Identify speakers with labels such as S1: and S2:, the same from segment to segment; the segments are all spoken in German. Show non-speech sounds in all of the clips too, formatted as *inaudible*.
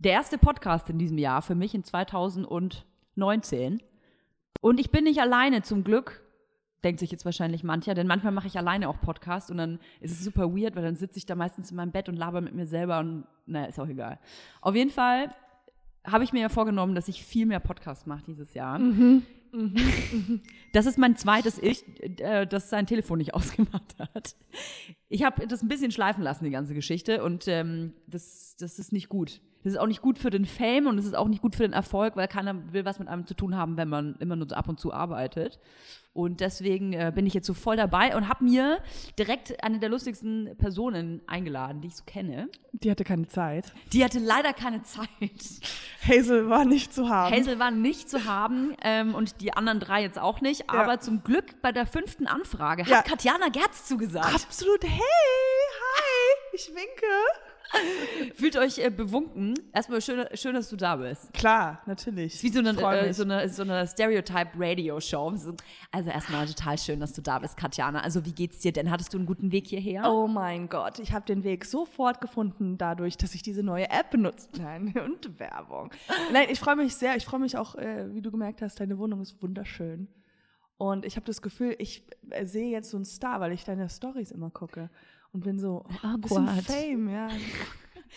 S1: der erste Podcast in diesem Jahr für mich in 2019. Und ich bin nicht alleine zum Glück, denkt sich jetzt wahrscheinlich mancher, denn manchmal mache ich alleine auch Podcast und dann ist es super weird, weil dann sitze ich da meistens in meinem Bett und laber mit mir selber und naja, ist auch egal. Auf jeden Fall habe ich mir ja vorgenommen, dass ich viel mehr Podcast mache dieses Jahr.
S2: Mhm.
S1: Das ist mein zweites Ich, äh, das sein Telefon nicht *laughs* ausgemacht hat. Ich habe das ein bisschen schleifen lassen, die ganze Geschichte, und ähm, das, das ist nicht gut. Das ist auch nicht gut für den Fame und es ist auch nicht gut für den Erfolg, weil keiner will was mit einem zu tun haben, wenn man immer nur so ab und zu arbeitet. Und deswegen äh, bin ich jetzt so voll dabei und habe mir direkt eine der lustigsten Personen eingeladen, die ich so kenne.
S2: Die hatte keine Zeit.
S1: Die hatte leider keine Zeit.
S2: Hazel war nicht zu haben.
S1: Hazel war nicht zu haben ähm, und die anderen drei jetzt auch nicht. Aber
S2: Ja.
S1: zum Glück bei der fünften Anfrage
S2: Ja.
S1: hat Katjana Gerz zugesagt.
S2: Absolut. Hey, hi. Ich winke. *laughs*
S1: Fühlt euch äh, bewunken. Erstmal schön, schön, dass du da bist.
S2: Klar, natürlich.
S1: Ist wie so eine, äh, so eine, so eine Stereotype-Radio-Show. So, Also erstmal total schön, dass du da bist, Katjana. Also wie geht's dir denn? Hattest du einen guten Weg hierher?
S2: Oh mein Gott, ich habe den Weg sofort gefunden, dadurch, dass ich diese neue App benutze. Nein, *laughs* und Werbung. Nein, ich freue mich sehr. Ich freue mich auch, äh, wie du gemerkt hast, deine Wohnung ist wunderschön. Und ich habe das Gefühl, ich äh, sehe jetzt so einen Star, weil ich deine Stories immer gucke. Und bin so, oh, ein bisschen. Fame, ja. *laughs*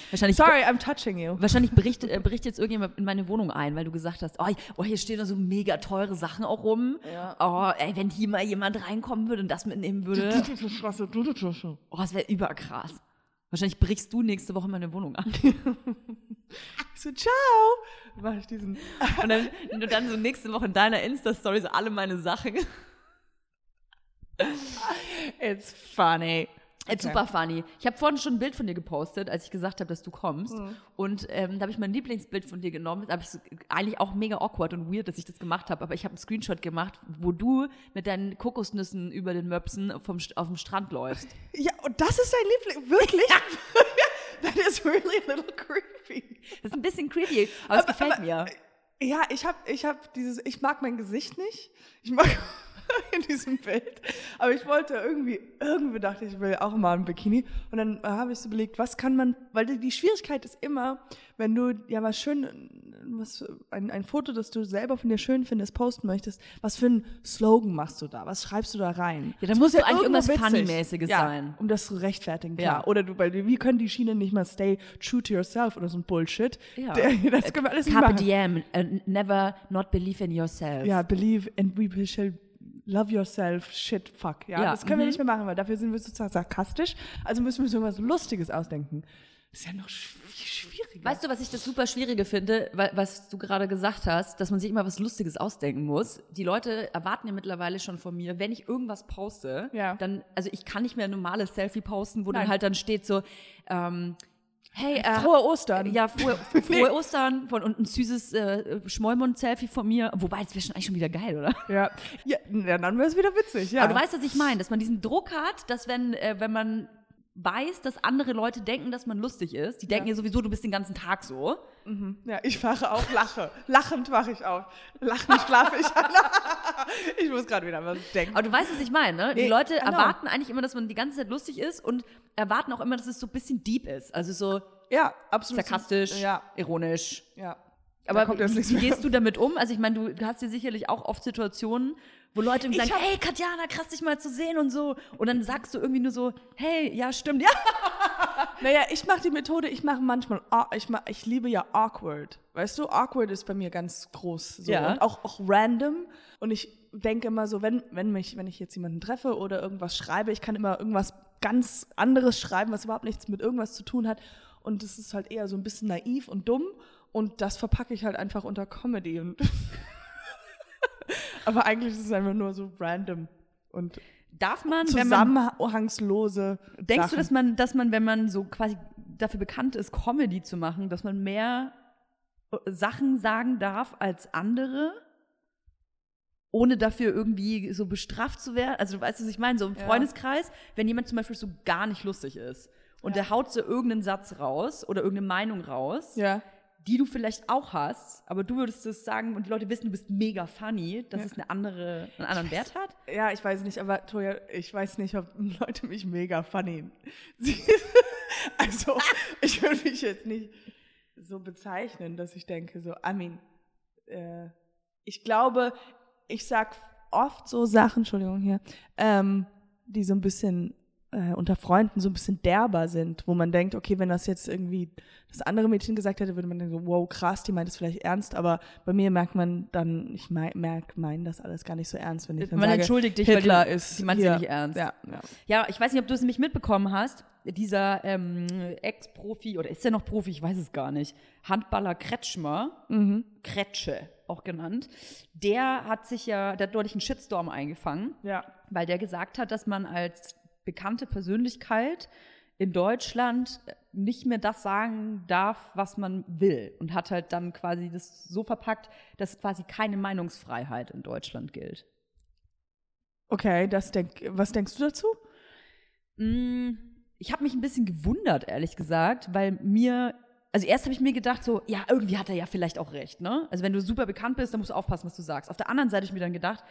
S1: Wahrscheinlich,
S2: Sorry, I'm touching you.
S1: wahrscheinlich berichtet, äh, berichtet jetzt irgendjemand in meine Wohnung ein, weil du gesagt hast, oh, oh hier stehen da so mega teure Sachen auch rum.
S2: Ja.
S1: Oh, ey, wenn hier mal jemand reinkommen würde und das mitnehmen würde, oh, das wäre überkrass. Wahrscheinlich brichst du nächste Woche meine Wohnung an.
S2: Ich *laughs* so, ciao. Mach ich diesen.
S1: Und dann, wenn du dann so nächste Woche in deiner Insta-Story so alle meine Sachen.
S2: It's funny.
S1: It's
S2: Okay.
S1: super funny. Ich habe vorhin schon ein Bild von dir gepostet, als ich gesagt habe, dass du kommst.
S2: Mhm.
S1: Und ähm, da habe ich mein Lieblingsbild von dir genommen. Da habe ich so, eigentlich auch mega awkward und weird, dass ich das gemacht habe. Aber ich habe einen Screenshot gemacht, wo du mit deinen Kokosnüssen über den Möpsen vom, auf dem Strand läufst. *laughs*
S2: Ja, und das ist dein Liebling. Wirklich? *laughs* That is really a little creepy.
S1: Das ist ein bisschen creepy, aber es
S2: Aber-
S1: gefällt
S2: aber-
S1: mir.
S2: Ja, ich habe ich hab dieses, ich mag mein Gesicht nicht. Ich mag *laughs* in diesem Bild. Aber ich wollte irgendwie, irgendwie dachte ich, ich will auch mal ein Bikini. Und dann äh, habe ich so überlegt, was kann man, weil die, Schwierigkeit ist immer, wenn du ja was schön, was, ein, ein Foto, das du selber von dir schön findest, posten möchtest, was für einen Slogan machst du da? Was schreibst du da rein?
S1: Ja, da muss ja eigentlich irgendwas Funny-mäßiges
S2: ja,
S1: sein.
S2: Um das zu rechtfertigen,
S1: Ja.
S2: klar. Oder du, weil wie können die Schiene nicht mal stay true to yourself oder so ein Bullshit?
S1: Ja. *laughs*
S2: Das können wir alles nicht
S1: Carpe
S2: machen.
S1: diem, äh, never not believe in yourself.
S2: Ja, believe and we shall love yourself, shit, fuck. Ja,
S1: Ja,
S2: das können wir
S1: mhm.
S2: nicht mehr machen, weil dafür sind wir sozusagen sarkastisch. Also müssen wir uns irgendwas Lustiges ausdenken. Das ist ja noch sch schwieriger.
S1: Weißt du, was ich das super Schwierige finde, wa- was du gerade gesagt hast, dass man sich immer was Lustiges ausdenken muss. Die Leute erwarten ja mittlerweile schon von mir, wenn ich irgendwas poste,
S2: Ja.
S1: dann, also ich kann nicht mehr ein normales Selfie posten, wo dann
S2: Nein.
S1: halt dann steht so, ähm, hey, äh,
S2: Frohe Ostern.
S1: ja, frohe, *laughs* frohe Ostern von, und ein süßes äh, Schmollmund-Selfie von mir. Wobei, das wäre schon eigentlich schon wieder geil, oder?
S2: Ja, ja, ja dann wäre es wieder witzig, ja.
S1: Aber du weißt, was ich meine, dass man diesen Druck hat, dass wenn, äh, wenn man weiß, dass andere Leute denken, dass man lustig ist, die denken ja sowieso, du bist den ganzen Tag so.
S2: ja, ich wache auf, lache. Lachend wache ich auf. Lachend schlafe ich. *laughs* ich muss gerade wieder was denken.
S1: Aber du weißt, was ich meine, ne? Die
S2: Nee,
S1: Leute
S2: genau.
S1: erwarten eigentlich immer, dass man die ganze Zeit lustig ist und erwarten auch immer, dass es so ein bisschen deep ist. Also so
S2: Ja, absolut.
S1: sarkastisch,
S2: Ja,
S1: ironisch.
S2: ja.
S1: Aber wie, wie gehst du damit um? Also ich meine, du hast ja sicherlich auch oft Situationen, wo Leute
S2: Ich
S1: sagen,
S2: hab-
S1: hey Katjana, krass dich mal zu sehen und so. Und dann sagst du irgendwie nur so, hey, ja, stimmt, ja. *laughs*
S2: Naja, ich mache die Methode, ich mache manchmal, ich, mach, ich liebe ja awkward. Weißt du, awkward ist bei mir ganz groß. So.
S1: Ja.
S2: Und auch, auch random. Und ich denke immer so, wenn, wenn, mich, wenn ich jetzt jemanden treffe oder irgendwas schreibe, ich kann immer irgendwas ganz anderes schreiben, was überhaupt nichts mit irgendwas zu tun hat. Und das ist halt eher so ein bisschen naiv und dumm. Und das verpacke ich halt einfach unter Comedy. Und *laughs* *laughs* Aber eigentlich ist es einfach nur so random und
S1: Darf man, wenn man,
S2: zusammenhangslose.
S1: denkst du, dass man, dass man, wenn man so quasi dafür bekannt ist, Comedy zu machen, dass man mehr äh, Sachen sagen darf als andere? Ohne dafür irgendwie so bestraft zu werden. Also, du weißt, was ich meine? So im
S2: Ja.
S1: Freundeskreis, wenn jemand zum Beispiel so gar nicht lustig ist und der haut so irgendeinen Satz raus oder irgendeine Meinung raus,
S2: Ja.
S1: Die du vielleicht auch hast, aber du würdest es sagen und die Leute wissen, du bist mega funny, dass es eine andere, einen anderen Wert hat?
S2: Ja, ich weiß nicht, aber Toja, ich weiß nicht, ob *laughs* Leute mich mega funny. Sie- *laughs* also, *laughs* ich würde mich jetzt nicht so bezeichnen, dass ich denke, so, I mean, äh, ich glaube, ich sag oft so Sachen, Entschuldigung hier, ähm, die so ein bisschen äh, unter Freunden so ein bisschen derber sind, wo man denkt, okay, wenn das jetzt irgendwie das andere Mädchen gesagt hätte, würde man denken, wow, krass, die meint es vielleicht ernst, aber bei mir merkt man dann, ich merke, meinen das alles gar nicht so ernst, wenn ich dann
S1: Man
S2: sage,
S1: entschuldigt dich,
S2: Hitler
S1: weil die,
S2: ist
S1: die meinst
S2: hier.
S1: ja nicht ernst.
S2: Ja, ja.
S1: Ja, ich weiß nicht, ob du es nämlich mitbekommen hast. Dieser ähm, Ex-Profi, oder ist er noch Profi? Ich weiß es gar nicht. Handballer Kretschmer,
S2: Mhm.
S1: Kretsche auch genannt, der hat sich ja, der hat deutlich einen Shitstorm eingefangen,
S2: ja.
S1: weil der gesagt hat, dass man als bekannte Persönlichkeit in Deutschland nicht mehr das sagen darf, was man will. Und hat halt dann quasi das so verpackt, dass quasi keine Meinungsfreiheit in Deutschland gilt.
S2: Okay, das denk, was denkst du dazu?
S1: Mm, Ich habe mich ein bisschen gewundert, ehrlich gesagt, weil mir, also erst habe ich mir gedacht, so, ja, irgendwie hat er ja vielleicht auch recht, ne? Also wenn du super bekannt bist, dann musst du aufpassen, was du sagst. Auf der anderen Seite habe ich mir dann gedacht,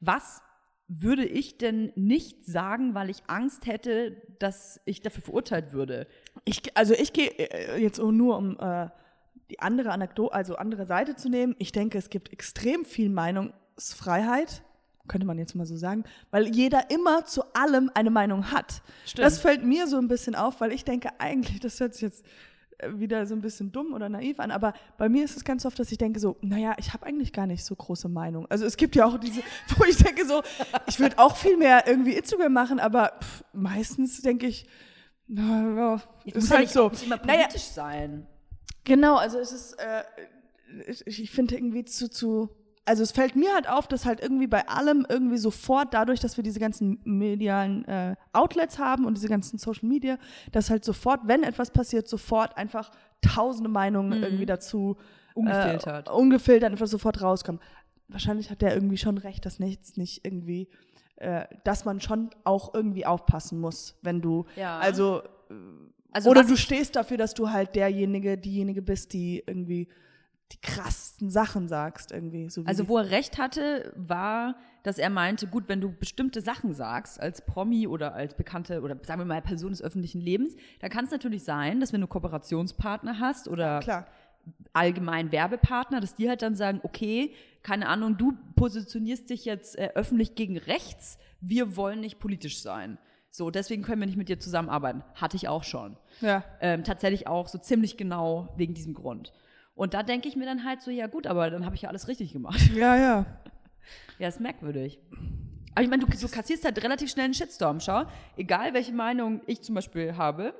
S1: was würde ich denn nicht sagen, weil ich Angst hätte, dass ich dafür verurteilt würde?
S2: Ich, also ich gehe äh, jetzt nur um äh, die andere Anekdote, also andere Seite zu nehmen. Ich denke, es gibt extrem viel Meinungsfreiheit, könnte man jetzt mal so sagen, weil jeder immer zu allem eine Meinung hat.
S1: Stimmt.
S2: Das fällt mir so ein bisschen auf, weil ich denke eigentlich, das hört sich jetzt äh, wieder so ein bisschen dumm oder naiv an, aber bei mir ist es ganz oft, dass ich denke so, naja, ich habe eigentlich gar nicht so große Meinung. Also es gibt ja auch diese, *laughs* wo ich denke so, ich würde auch viel mehr irgendwie Instagram machen, aber pff, meistens denke ich, na ja, ist
S1: muss
S2: halt
S1: ja nicht,
S2: so.
S1: nicht immer
S2: Naja,
S1: politisch sein.
S2: Genau, also es ist, äh, ich, ich finde irgendwie zu, zu, also es fällt mir halt auf, dass halt irgendwie bei allem irgendwie sofort, dadurch, dass wir diese ganzen medialen äh, Outlets haben und diese ganzen Social Media, dass halt sofort, wenn etwas passiert, sofort einfach tausende Meinungen irgendwie dazu
S1: Ungefiltert.
S2: äh, ungefiltert einfach sofort rauskommen. Wahrscheinlich hat der irgendwie schon recht, dass nichts nicht irgendwie, äh, dass man schon auch irgendwie aufpassen muss, wenn du,
S1: Ja.
S2: also
S1: Also
S2: oder du stehst dafür, dass du halt derjenige, diejenige bist, die irgendwie die krassesten Sachen sagst, irgendwie. So
S1: Also wo er recht hatte, war, dass er meinte, gut, wenn du bestimmte Sachen sagst, als Promi oder als bekannte oder sagen wir mal Person des öffentlichen Lebens, da kann es natürlich sein, dass wenn du Kooperationspartner hast oder
S2: klar.
S1: allgemein Werbepartner, dass die halt dann sagen, okay, keine Ahnung, du positionierst dich jetzt äh, öffentlich gegen rechts, wir wollen nicht politisch sein. So, deswegen können wir nicht mit dir zusammenarbeiten. Hatte ich auch schon.
S2: Ja.
S1: Ähm, tatsächlich auch so ziemlich genau wegen diesem Grund. Und da denke ich mir dann halt so, ja gut, aber dann habe ich ja alles richtig gemacht. *laughs*
S2: Ja, ja.
S1: Ja, ist merkwürdig. Aber ich meine, du, du kassierst halt relativ schnell einen Shitstorm. Schau, egal welche Meinung ich zum Beispiel habe,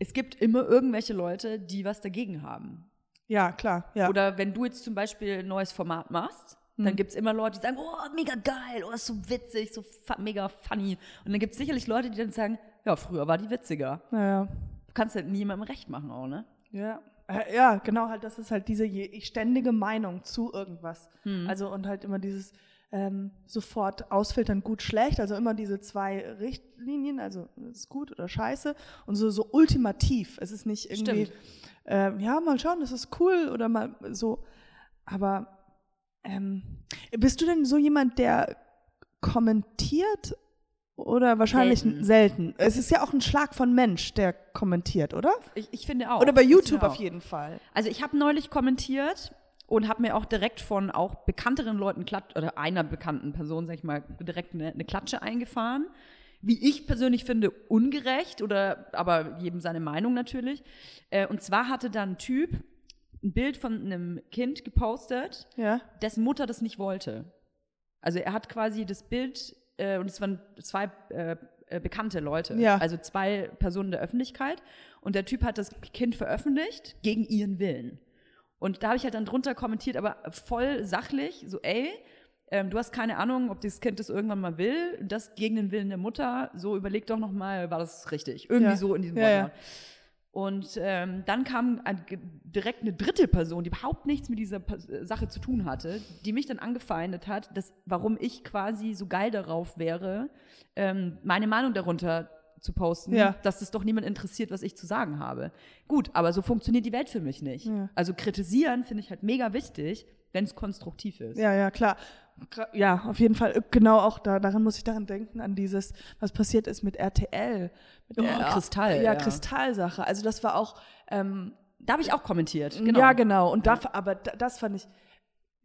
S1: es gibt immer irgendwelche Leute, die was dagegen haben.
S2: Ja, klar. Ja.
S1: Oder wenn du jetzt zum Beispiel ein neues Format machst, dann gibt es immer Leute, die sagen, oh, mega geil, oh, ist so witzig, so fu mega funny. Und dann gibt es sicherlich Leute, die dann sagen, ja, früher war die witziger.
S2: ja,
S1: Du kannst halt niemandem recht machen auch, ne?
S2: ja. Äh, ja, genau, halt, das ist halt diese je, ständige Meinung zu irgendwas.
S1: Hm.
S2: Also und halt immer dieses ähm, sofort ausfiltern, gut, schlecht, also immer diese zwei Richtlinien, also es ist gut oder scheiße und so, so ultimativ. Es ist nicht irgendwie, ähm, ja, mal schauen, das ist cool oder mal so. Aber ähm, bist du denn so jemand, der kommentiert oder wahrscheinlich
S1: Selten.
S2: selten? Es ist ja auch ein Schlag von Mensch, der kommentiert, oder?
S1: Ich, ich finde auch.
S2: Oder bei YouTube auf jeden Fall.
S1: Also ich habe neulich kommentiert und habe mir auch direkt von auch bekannteren Leuten klat oder einer bekannten Person, sag ich mal, direkt eine, eine Klatsche eingefahren. Wie ich persönlich finde, ungerecht oder aber jedem seine Meinung natürlich. Äh, und zwar hatte da ein Typ ein Bild von einem Kind gepostet,
S2: Ja.
S1: dessen Mutter das nicht wollte. Also er hat quasi das Bild, äh, und es waren zwei äh, äh, bekannte Leute,
S2: Ja.
S1: also zwei Personen der Öffentlichkeit. Und der Typ hat das Kind veröffentlicht gegen ihren Willen. Und da habe ich halt dann drunter kommentiert, aber voll sachlich, so ey, ähm, du hast keine Ahnung, ob dieses Kind das irgendwann mal will, das gegen den Willen der Mutter, so überleg doch noch mal, war das richtig? Irgendwie
S2: Ja.
S1: so in diesem
S2: Ja, ja.
S1: Und ähm, dann kam ein, direkt eine dritte Person, die überhaupt nichts mit dieser äh, Sache zu tun hatte, die mich dann angefeindet hat, dass, warum ich quasi so geil darauf wäre, ähm, meine Meinung darunter zu posten,
S2: Ja.
S1: dass es doch niemand interessiert, was ich zu sagen habe. Gut, aber so funktioniert die Welt für mich nicht.
S2: Ja.
S1: Also kritisieren finde ich halt mega wichtig, wenn es konstruktiv ist.
S2: Ja, ja, klar. Ja, auf jeden Fall. Genau auch da, daran muss ich daran denken, an dieses, was passiert ist mit RTL. Mit
S1: Oh,
S2: der-
S1: Kristall,
S2: Ja,
S1: ja.
S2: Kristallsache. Also das war auch, ähm,
S1: da habe ich auch kommentiert. Genau.
S2: Ja, genau. Und da, aber da, das fand ich,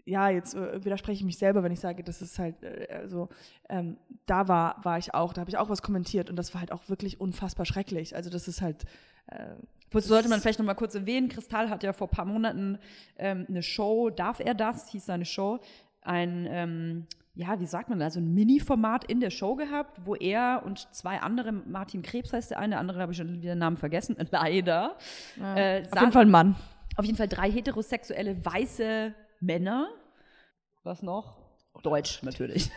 S2: ja, jetzt äh, widerspreche ich mich selber, wenn ich sage, das ist halt äh, so, ähm, da war, war ich auch, da habe ich auch was kommentiert und das war halt auch wirklich unfassbar schrecklich. Also das ist halt. Äh,
S1: das sollte man vielleicht noch mal kurz erwähnen. Kristall hat ja vor ein paar Monaten ähm, eine Show, Darf er das, hieß seine Show, ein, ähm, ja, wie sagt man da, so ein Mini-Format in der Show gehabt, wo er und zwei andere, Martin Krebs heißt der eine, der andere habe ich schon wieder den Namen vergessen, *laughs* leider.
S2: Ja. Äh, auf jeden Fall ein Mann.
S1: Auf jeden Fall drei heterosexuelle weiße Männer. Was noch? Deutsch natürlich.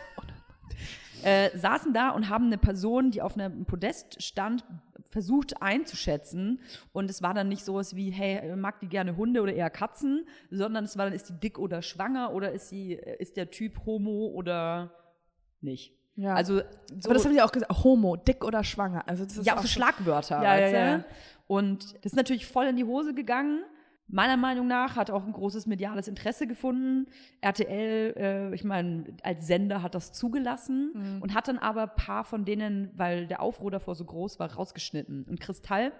S1: *laughs* äh, saßen da und haben eine Person, die auf einem Podest stand, versucht einzuschätzen. Und es war dann nicht sowas wie, hey, mag die gerne Hunde oder eher Katzen, sondern es war dann, ist die dick oder schwanger oder ist, sie, ist der Typ homo oder nicht.
S2: Ja. Also, so, Aber das haben die auch gesagt, Homo, dick oder schwanger. Also das ist
S1: ja, auch so Schlagwörter. Ja, ja, ja. Und das ist natürlich voll in die Hose gegangen meiner Meinung nach hat auch ein großes mediales Interesse gefunden. RTL, äh, ich meine, als Sender hat das zugelassen mhm. und hat dann aber ein paar von denen, weil der Aufruhr davor so groß war, rausgeschnitten. Und Kristall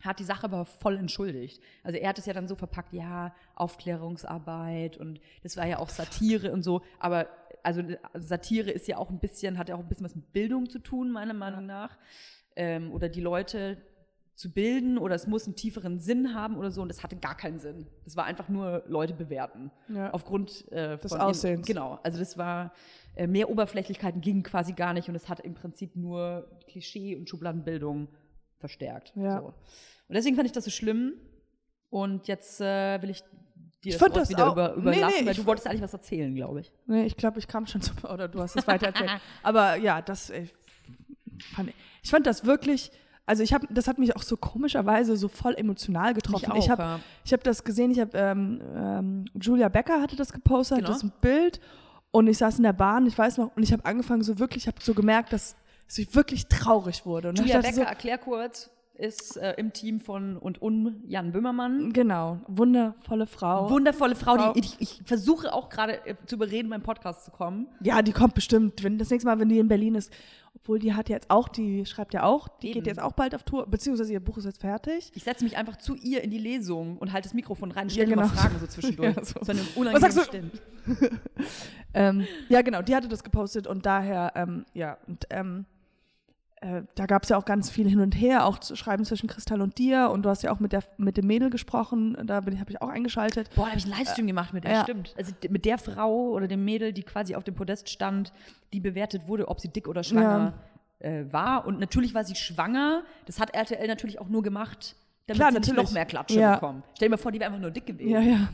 S1: hat die Sache aber voll entschuldigt. Also er hat es ja dann so verpackt, ja, Aufklärungsarbeit und das war ja auch Satire und so, aber also Satire ist ja auch ein bisschen, hat ja auch ein bisschen was mit Bildung zu tun, meiner Meinung nach. Ähm, oder die Leute, zu bilden oder es muss einen tieferen Sinn haben oder so und das hatte gar keinen Sinn. Das war einfach nur Leute bewerten. Ja. Aufgrund
S2: äh, des Aussehens.
S1: genau, also das war äh, mehr Oberflächlichkeiten ging quasi gar nicht und es hat im Prinzip nur Klischee und Schubladenbildung verstärkt. Ja. So. Und deswegen fand ich das so schlimm und jetzt äh, will ich dir
S2: ich das,
S1: das
S2: wieder
S1: auch, über, überlassen, nee, nee, weil du wolltest eigentlich was erzählen, glaube ich.
S2: Nee, ich glaube, ich kam schon zu, oder du hast es weiter erzählt. *laughs* Aber ja, das ich fand, ich fand das wirklich also ich habe, das hat mich auch so komischerweise so voll emotional getroffen. Auch, ich habe, ja. ich habe das gesehen. Ich habe ähm, ähm, Julia Becker hatte das gepostet, genau. das ein Bild und ich saß in der Bahn. Ich weiß noch und ich habe angefangen so wirklich, ich habe so gemerkt, dass ich wirklich traurig wurde. Und
S1: Julia Becker, so, erklär kurz ist äh, im Team von und um Jan Böhmermann.
S2: Genau, wundervolle Frau.
S1: Wundervolle Frau, Frau. die ich, ich, versuche auch gerade äh, zu überreden, beim Podcast zu kommen.
S2: Ja, die kommt bestimmt, wenn das nächste Mal, wenn die in Berlin ist. Obwohl die hat jetzt auch, die schreibt ja auch, die Eben. geht jetzt auch bald auf Tour, beziehungsweise ihr Buch ist jetzt fertig.
S1: Ich setze mich einfach zu ihr in die Lesung und halte das Mikrofon rein und stelle ja, genau. Fragen so *laughs* zwischendurch. ja, so. so eine
S2: Was sagst du? *laughs* ähm, ja, genau, die hatte das gepostet und daher, ähm, ja, und ähm, äh, da gab es ja auch ganz viel hin und her, auch zu schreiben zwischen Kristall und dir. Und du hast ja auch mit, der, mit dem Mädel gesprochen, da habe ich auch eingeschaltet.
S1: Boah, da habe ich einen Livestream äh, gemacht mit der, ja. stimmt. Also mit der Frau oder dem Mädel, die quasi auf dem Podest stand, die bewertet wurde, ob sie dick oder schwanger ja. äh, war. Und natürlich war sie schwanger. Das hat RTL natürlich auch nur gemacht, damit Klar, sie natürlich. noch mehr Klatsche ja. bekommen. Stell dir mal vor, die wäre einfach nur dick gewesen.
S2: Ja, ja.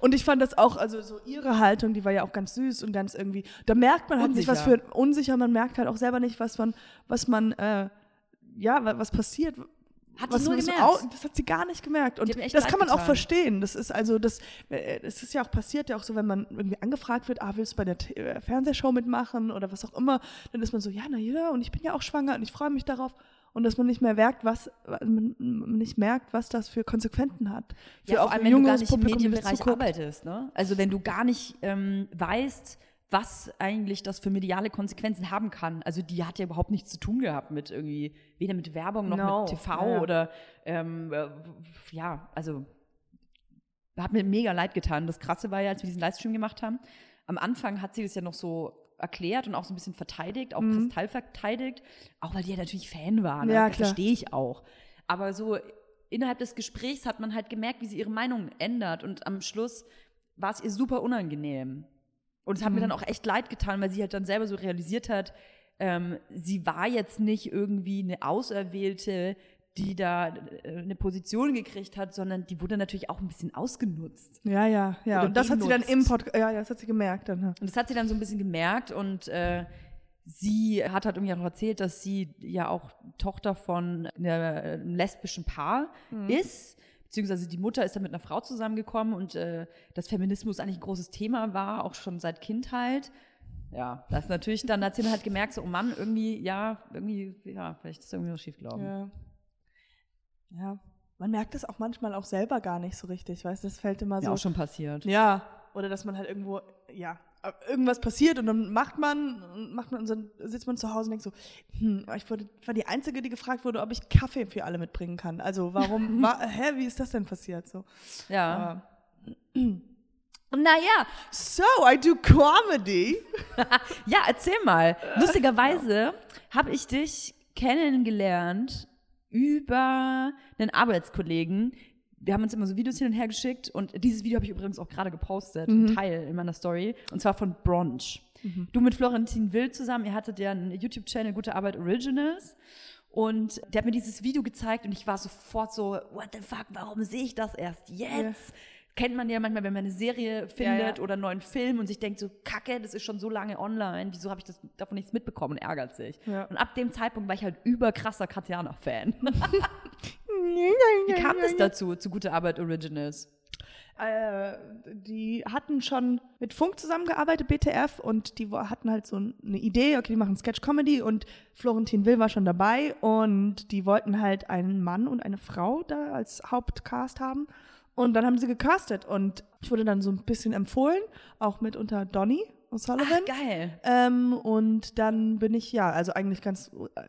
S2: Und ich fand das auch, also so ihre Haltung, die war ja auch ganz süß und ganz irgendwie, da merkt man halt unsicher. nicht, was für unsicher, man merkt halt auch selber nicht, was man, was man, äh, ja, was passiert.
S1: Hat
S2: was
S1: sie nur gemerkt? Auch,
S2: das hat sie gar nicht gemerkt. Und das kann man getan. auch verstehen. Das ist also, das, äh, es ist ja auch passiert, ja auch so, wenn man irgendwie angefragt wird, ah, willst du bei der T äh, Fernsehshow mitmachen oder was auch immer, dann ist man so, ja, na ja, und ich bin ja auch schwanger und ich freue mich darauf und dass man nicht mehr merkt, was man nicht merkt, was das für Konsequenzen hat.
S1: Für ja, vor allem, wenn du gar nicht Publikum, im Medienbereich arbeitest. Ne? Also wenn du gar nicht ähm, weißt, was eigentlich das für mediale Konsequenzen haben kann. Also die hat ja überhaupt nichts zu tun gehabt mit irgendwie, weder mit Werbung noch no. mit TV ja. oder ähm, äh, ja, also hat mir mega leid getan. Das Krasse war ja, als wir diesen Livestream gemacht haben, am Anfang hat sie das ja noch so erklärt und auch so ein bisschen verteidigt, auch mhm. Kristall verteidigt, auch weil die ja natürlich Fan waren. Ne? Ja, das verstehe ich auch. Aber so innerhalb des Gesprächs hat man halt gemerkt, wie sie ihre Meinung ändert und am Schluss war es ihr super unangenehm. Und es hat mhm. mir dann auch echt leid getan, weil sie halt dann selber so realisiert hat, ähm, sie war jetzt nicht irgendwie eine Auserwählte, die da äh, eine Position gekriegt hat, sondern die wurde natürlich auch ein bisschen ausgenutzt.
S2: Ja, ja, ja. und das hat sie dann im Podcast, ja, ja, das hat sie gemerkt dann. Ja.
S1: Und das hat sie dann so ein bisschen gemerkt und äh, sie hat halt irgendwie auch erzählt, dass sie ja auch Tochter von einem lesbischen Paar mhm. ist. Beziehungsweise die Mutter ist dann mit einer Frau zusammengekommen und äh, dass Feminismus eigentlich ein großes Thema war, auch schon seit Kindheit. Ja, das natürlich, dann hat sie halt gemerkt, so, oh Mann, irgendwie, ja, irgendwie, ja, vielleicht ist irgendwie was schiefgelaufen.
S2: Ja. Ja, man merkt es auch manchmal auch selber gar nicht so richtig, weißt du, das fällt immer so.
S1: Ja, auch schon passiert.
S2: Ja, oder dass man halt irgendwo, ja, irgendwas passiert und dann macht man, und macht man und dann sitzt man zu Hause und denkt so, hm, ich wurde, war die Einzige, die gefragt wurde, ob ich Kaffee für alle mitbringen kann. Also warum, *laughs* war, hä, wie ist das denn passiert? So.
S1: Ja.
S2: Aber,
S1: Naja,
S2: so, I do comedy. *laughs*
S1: ja, erzähl mal. Lustigerweise habe ich dich kennengelernt über einen Arbeitskollegen. Wir haben uns immer so Videos hin und her geschickt und dieses Video habe ich übrigens auch gerade gepostet,
S2: Mhm.
S1: ein Teil in meiner Story, und zwar von Bronch. Du mit Florentin Wild zusammen, ihr hattet ja einen YouTube-Channel Gute Arbeit Originals und der hat mir dieses Video gezeigt und ich war sofort so, what the fuck, warum sehe ich das erst jetzt? Kennt man ja manchmal, wenn man eine Serie findet
S2: ja.
S1: oder einen neuen Film und sich denkt so, kacke, das ist schon so lange online, wieso habe ich das, davon nichts mitbekommen und ärgert sich.
S2: Ja.
S1: Und ab dem Zeitpunkt war ich halt überkrasser Katjana-Fan. *laughs* Wie kam das dazu, zu Gute Arbeit Originals?
S2: Äh, die hatten schon mit Funk zusammengearbeitet, BTF, und die hatten halt so eine Idee, okay, die machen Sketch-Comedy und Florentin Will war schon dabei und die wollten halt einen Mann und eine Frau da als Hauptcast haben. Und dann haben sie gecastet und ich wurde dann so ein bisschen empfohlen, auch mit unter Donny O'Sullivan.
S1: Ach, geil.
S2: Ähm, und dann bin ich, ja, also eigentlich ganz äh,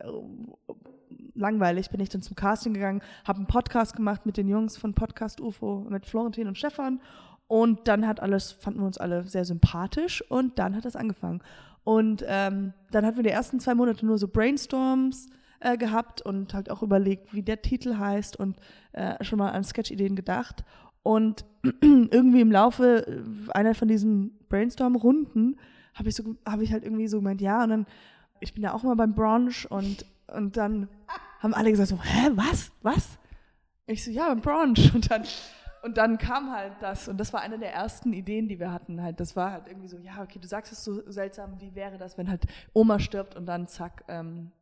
S2: langweilig, bin ich dann zum Casting gegangen, habe einen Podcast gemacht mit den Jungs von Podcast UFO, mit Florentin und Stefan. Und dann hat alles, fanden wir uns alle sehr sympathisch und dann hat das angefangen. Und ähm, dann hatten wir die ersten zwei Monate nur so Brainstorms äh, gehabt und halt auch überlegt, wie der Titel heißt und äh, schon mal an Sketch-Ideen gedacht. Und *clears throat* irgendwie im Laufe äh, einer von diesen Brainstorm-Runden habe ich, so, hab ich halt irgendwie so gemeint, ja, und dann, ich bin ja auch mal beim Brunch und, und dann haben alle gesagt so, hä, was, was? Ich so, ja, beim Brunch. Und dann, und dann kam halt das, und das war eine der ersten Ideen, die wir hatten. Halt, das war halt irgendwie so, ja, okay, du sagst es so seltsam, wie wäre das, wenn halt Oma stirbt und dann zack, ähm,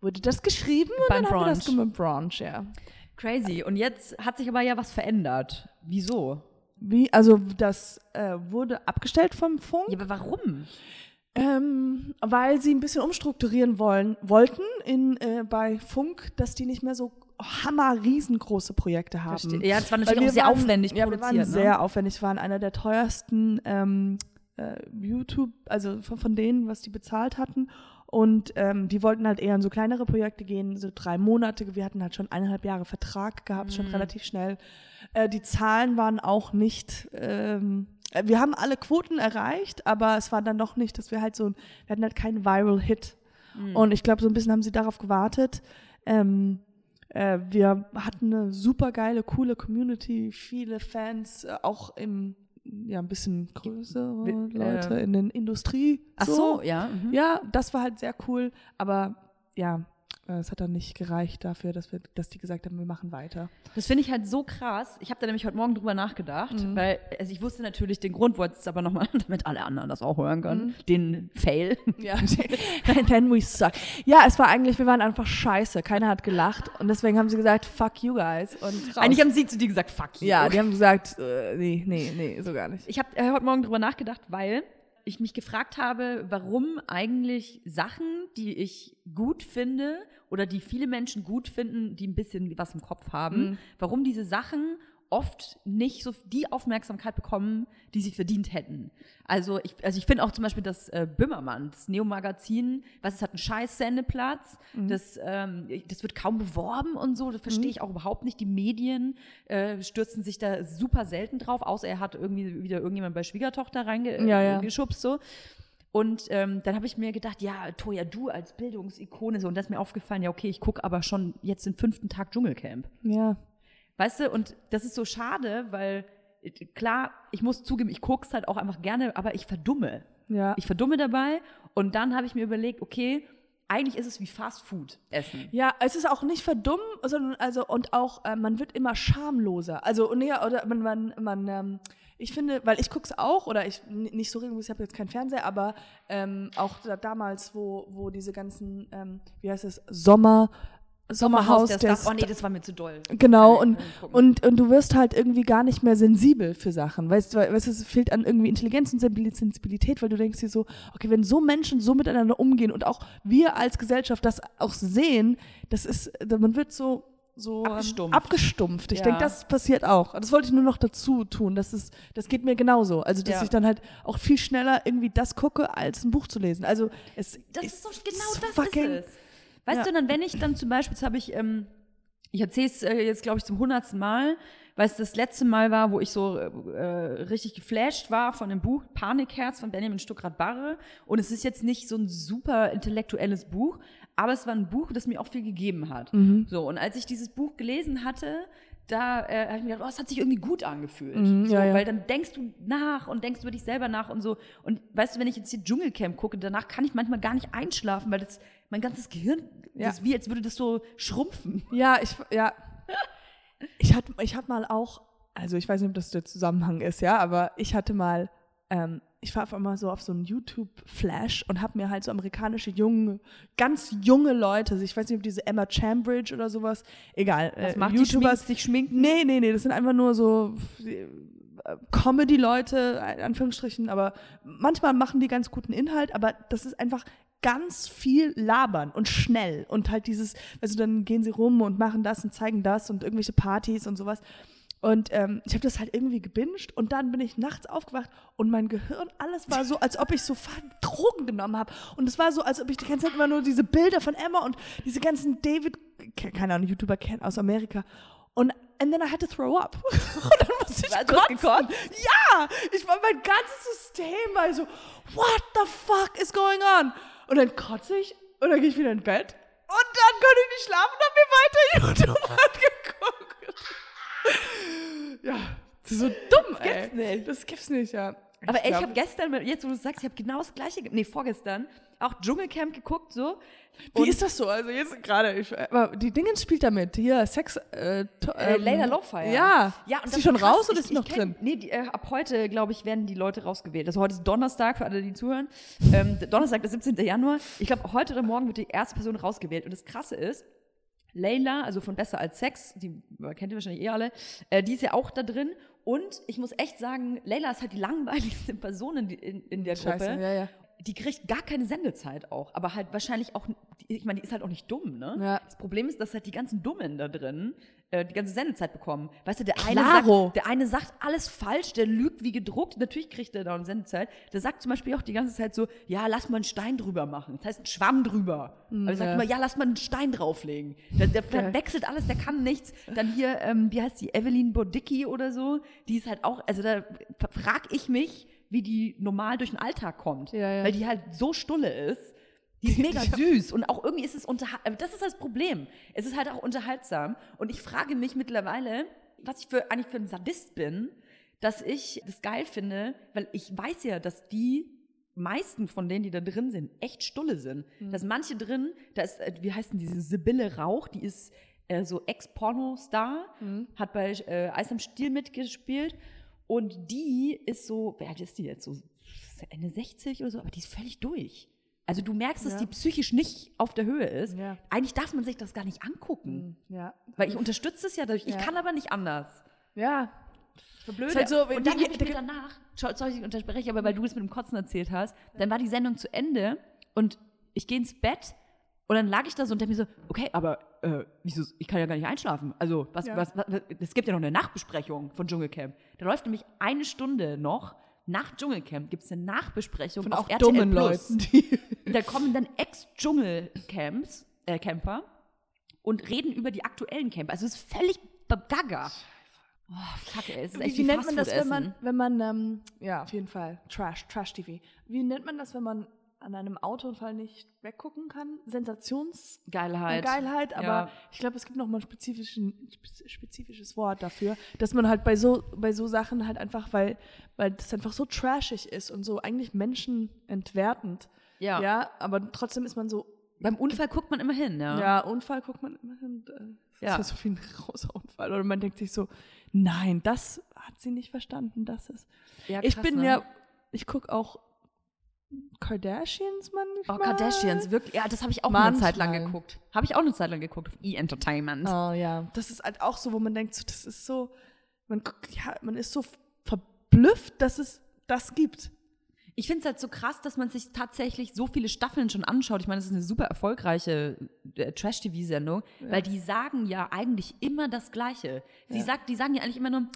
S2: wurde das geschrieben und
S1: Beim
S2: dann haben wir das
S1: Brunch,
S2: ja.
S1: Crazy. Und jetzt hat sich aber ja was verändert. Wieso?
S2: Wie, also das äh, wurde abgestellt vom Funk.
S1: Ja, aber warum?
S2: Ähm, weil sie ein bisschen umstrukturieren wollen, wollten in, äh, bei Funk, dass die nicht mehr so hammer riesengroße Projekte haben.
S1: Verstehe. Ja, das war natürlich auch sehr
S2: waren,
S1: aufwendig
S2: ja,
S1: produziert.
S2: Wir waren
S1: ne?
S2: sehr aufwendig, waren einer der teuersten ähm, äh, YouTube, also von, von denen, was die bezahlt hatten. Und ähm, die wollten halt eher in so kleinere Projekte gehen, so drei Monate. Wir hatten halt schon eineinhalb Jahre Vertrag gehabt,
S1: Mhm.
S2: schon relativ schnell. Äh, die Zahlen waren auch nicht, ähm, äh, wir haben alle Quoten erreicht, aber es war dann noch nicht, dass wir halt so, wir hatten halt keinen Viral Hit.
S1: Mhm.
S2: Und ich glaube, so ein bisschen haben sie darauf gewartet. Ähm, äh, wir hatten eine super geile, coole Community, viele Fans, äh, auch im, ja, ein bisschen größere
S1: Wi-
S2: Leute
S1: äh,
S2: in der Industrie.
S1: Ach so, ja. Mhm.
S2: Ja, das war halt sehr cool, aber ja, äh, es hat dann nicht gereicht dafür, dass, wir, dass die gesagt haben, wir machen weiter.
S1: Das finde ich halt so krass. Ich habe da nämlich heute Morgen drüber nachgedacht,
S2: Mhm.
S1: weil also ich wusste natürlich den Grund, wollte es aber nochmal, *laughs* damit alle anderen das auch hören können,
S2: Mhm.
S1: den Fail.
S2: Ja, *laughs* then we suck. Ja, es war eigentlich, wir waren einfach scheiße. Keiner hat gelacht und deswegen haben sie gesagt, fuck you guys. Und raus.
S1: Eigentlich haben sie zu dir gesagt, fuck you.
S2: ja, die haben gesagt, äh, nee, nee, nee, so gar nicht.
S1: Ich habe äh, heute Morgen drüber nachgedacht, weil ich mich gefragt habe, warum eigentlich Sachen, die ich gut finde oder die viele Menschen gut finden, die ein bisschen was im Kopf haben,
S2: Mhm.
S1: warum diese Sachen oft nicht so die Aufmerksamkeit bekommen, die sie verdient hätten. Also ich, also ich finde auch zum Beispiel das äh, Böhmermann, das Neo-Magazin, was es hat einen scheiß Sendeplatz, das, ähm, das wird kaum beworben und so, das verstehe ich auch überhaupt nicht. Die Medien äh, stürzen sich da super selten drauf, außer er hat irgendwie wieder irgendjemand bei Schwiegertochter reingeschubst
S2: Ja, ja.
S1: so. Und ähm, dann habe ich mir gedacht, ja, Toja, du als Bildungsikone, so, und das ist mir aufgefallen, ja, okay, ich gucke aber schon jetzt den fünften Tag Dschungelcamp.
S2: Ja.
S1: Weißt du, und das ist so schade, weil äh, klar, ich muss zugeben, ich gucke es halt auch einfach gerne, aber ich verdumme.
S2: Ja.
S1: Ich verdumme dabei und dann habe ich mir überlegt, okay, eigentlich ist es wie Fast Food essen.
S2: Ja, es ist auch nicht verdummen, sondern also und auch äh, man wird immer schamloser. Also nee, oder man man man ähm, ich finde, weil ich guck's auch oder ich nicht so regelmäßig, ich habe jetzt keinen Fernseher, aber ähm, auch da, damals, wo wo diese ganzen ähm, wie heißt es Sommer Sommerhaus
S1: der
S2: der
S1: Stars. Oh nee, das war mir zu doll.
S2: Genau,
S1: Kann
S2: und,
S1: gucken.
S2: und, und du wirst halt irgendwie gar nicht mehr sensibel für Sachen. Weißt du, weißt, du, es fehlt an irgendwie Intelligenz und Sensibil- Sensibilität, weil du denkst dir so, okay, wenn so Menschen so miteinander umgehen und auch wir als Gesellschaft das auch sehen, das ist, man wird so, so ähm,
S1: Abgestumpft.
S2: abgestumpft. Ich
S1: Ja.
S2: denke, das passiert auch. Das wollte ich nur noch dazu tun. Das, ist, das geht mir genauso. Also, dass
S1: Ja.
S2: ich dann halt auch viel schneller irgendwie das gucke, als ein Buch zu lesen. Also, es
S1: Das ist doch genau
S2: so
S1: das
S2: fucking-
S1: ist es. Weißt
S2: Ja.
S1: du, dann wenn ich dann zum Beispiel, jetzt habe ich, ähm, ich erzähle es äh, jetzt glaube ich zum hundertsten Mal, weil es das letzte Mal war, wo ich so äh, richtig geflasht war von dem Buch Panikherz von Benjamin Stuckrad-Barre. Und es ist jetzt nicht so ein super intellektuelles Buch, aber es war ein Buch, das mir auch viel gegeben hat.
S2: Mhm.
S1: So, und als ich dieses Buch gelesen hatte, da äh, habe ich mir gedacht, oh, es hat sich irgendwie gut angefühlt.
S2: Mhm,
S1: so,
S2: ja, ja.
S1: Weil dann denkst du nach und denkst über dich selber nach und so. Und weißt du, wenn ich jetzt hier Dschungelcamp gucke, danach kann ich manchmal gar nicht einschlafen, weil das mein ganzes Gehirn,
S2: Ja.
S1: ist wie, als würde das so schrumpfen.
S2: Ja, ich, ja. Ich hatte, ich hatte mal auch, also ich weiß nicht, ob das der Zusammenhang ist, ja, aber ich hatte mal, ähm, ich war auf einmal so auf so einen YouTube-Flash und habe mir halt so amerikanische junge, ganz junge Leute, also ich weiß nicht, ob diese Emma Chambridge oder sowas, egal,
S1: Was
S2: äh,
S1: macht die
S2: YouTubers,
S1: Schmink- sich schminken?
S2: Nee, nee, nee, das sind einfach nur so äh, Comedy-Leute, in Anführungsstrichen, aber manchmal machen die ganz guten Inhalt, aber das ist einfach ganz viel labern und schnell und halt dieses, also dann gehen sie rum und machen das und zeigen das und irgendwelche Partys und sowas. Und ähm, ich habe das halt irgendwie gebinged und dann bin ich nachts aufgewacht und mein Gehirn, alles war so, als ob ich so fucking Drogen genommen habe. Und es war so, als ob ich die ganze Zeit immer nur diese Bilder von Emma und diese ganzen David, ke- keine Ahnung, YouTuber kennen aus Amerika. Und and then I had to throw up. *laughs* und dann musste ich kotzen. Ja, ich war mein ganzes System war so, what the fuck is going on? Und dann kotze ich und dann gehe ich wieder in Bett und dann konnte ich nicht schlafen und habe mir weiter YouTube angeguckt. Ja, das ist so dumm,
S1: Das
S2: ey.
S1: gibt's nicht.
S2: Das gibt's nicht, ja.
S1: Aber ey, ich habe gestern, jetzt wo du sagst, ich habe genau das gleiche, nee, vorgestern, auch Dschungelcamp geguckt, so.
S2: Wie
S1: Und-
S2: ist das so? Also jetzt gerade, aber die Dingens spielt damit. Hier, Sex, äh,
S1: Äh,
S2: ähm,
S1: Layla Lowfire.
S2: Ja.
S1: ja und
S2: ist
S1: das
S2: die schon
S1: krass.
S2: raus oder
S1: Ich-
S2: ist die noch
S1: kenn-
S2: drin?
S1: Nee, die, äh, ab heute, glaube ich, werden die Leute rausgewählt. Also heute ist Donnerstag, für alle, die zuhören. Ähm, Donnerstag, der 17. Januar. Ich glaube, heute oder morgen wird die erste Person rausgewählt. Und das Krasse ist, Layla, also von Besser als Sex, die äh, kennt ihr wahrscheinlich eh alle, äh, die ist ja auch da drin. Und ich muss echt sagen, Layla ist halt die langweiligste Person in, in, in der Gruppe.
S2: Scheiße, ja, ja.
S1: Die kriegt gar keine Sendezeit auch, aber halt wahrscheinlich auch, ich meine, die ist halt auch nicht dumm, ne?
S2: Ja.
S1: Das Problem ist, dass halt die ganzen Dummen da drin äh, die ganze Sendezeit bekommen. Weißt du, der eine, sagt, der eine sagt alles falsch, der lügt wie gedruckt. Natürlich kriegt er da eine Sendezeit. Der sagt zum Beispiel auch die ganze Zeit so, ja, lass mal einen Stein drüber machen. Das heißt, ein Schwamm drüber. Aber er sagt
S2: ja.
S1: immer, ja, lass mal einen Stein drauflegen. Der, der
S2: Geil.
S1: wechselt alles, der kann nichts. Dann hier, ähm, wie heißt die, Evelyn Bodicki oder so, die ist halt auch, also da frag ich mich, wie die normal durch den Alltag kommt.
S2: Ja, ja.
S1: Weil die halt so stulle ist. Die ist *laughs* mega süß und auch irgendwie ist es unterhaltsam. Das ist das Problem. Es ist halt auch unterhaltsam. Und ich frage mich mittlerweile, was ich für, eigentlich für ein Sadist bin, dass ich das geil finde, weil ich weiß ja, dass die meisten von denen, die da drin sind, echt stulle sind. Dass manche drin, da ist, äh, wie heißt denn diese Sibylle Rauch, die ist äh, so Ex-Porno-Star, hat bei äh, Eis am Stiel mitgespielt und die ist so, wer alt ist die jetzt? So Ende 60 oder so, aber die ist völlig durch. Also du merkst, dass
S2: Ja.
S1: die psychisch nicht auf der Höhe ist.
S2: Ja.
S1: Eigentlich darf man sich das gar nicht angucken.
S2: Ja.
S1: Weil ich unterstütze es ja dadurch. Ich kann aber nicht anders.
S2: Ja.
S1: Verblöde.
S2: Ist halt so,
S1: und dann habe ich mir danach, sorry, ich unterbreche, aber weil du es mit dem Kotzen erzählt hast, dann war die Sendung zu Ende und ich gehe ins Bett und dann lag ich da so und dachte mir so, okay, aber äh, wieso, ich kann ja gar nicht einschlafen. Also, was,
S2: Ja.
S1: was, was, es gibt ja noch eine Nachbesprechung von Dschungelcamp. Da läuft nämlich eine Stunde noch, nach Dschungelcamp gibt es eine Nachbesprechung
S2: Von
S1: auf
S2: auch
S1: RTL
S2: dummen
S1: Plus.
S2: Leuten, die. *laughs*
S1: Da kommen dann Ex-Dschungel-Camps, äh, Camper und reden über die aktuellen Camper. Also es ist völlig gaga. Oh, fuck, ey, es ist
S2: Wie,
S1: echt
S2: wie
S1: wie
S2: nennt man das, wenn man, wenn man, ähm, ja, auf jeden Fall, Trash, Trash-TV. Wie nennt man das, wenn man an einem Autounfall nicht weggucken kann? Sensations...
S1: Geilheit.
S2: Aber
S1: Ja.
S2: ich glaube, es gibt noch mal ein spezifisches Wort dafür, dass man halt bei so, bei so Sachen halt einfach, weil, weil das einfach so trashig ist und so eigentlich menschenentwertend.
S1: Ja.
S2: Ja, aber trotzdem ist man so,
S1: Beim Unfall guckt man immer hin, ja.
S2: ja, Unfall guckt man immer hin. äh, Das
S1: Ja.
S2: ist ja so wie ein großer Unfall. Oder man denkt sich so, nein, das hat sie nicht verstanden, das ist.
S1: Ja,
S2: ich
S1: krass,
S2: bin
S1: ne?
S2: ja, ich gucke auch Kardashians manchmal.
S1: Oh, Kardashians, wirklich. Ja, das habe ich auch eine
S2: Manchmal.
S1: Zeit lang geguckt. Habe ich auch eine Zeit lang geguckt auf E-Entertainment.
S2: Oh ja, das ist halt auch so, wo man denkt, so, das ist so, man, ja, man ist so verblüfft, dass es das gibt.
S1: Ich finde es halt so krass, dass man sich tatsächlich so viele Staffeln schon anschaut. Ich meine, das ist eine super erfolgreiche äh, Trash-TV-Sendung, weil die sagen ja eigentlich immer das Gleiche. Sie
S2: Ja.
S1: sagt, die sagen ja eigentlich immer nur,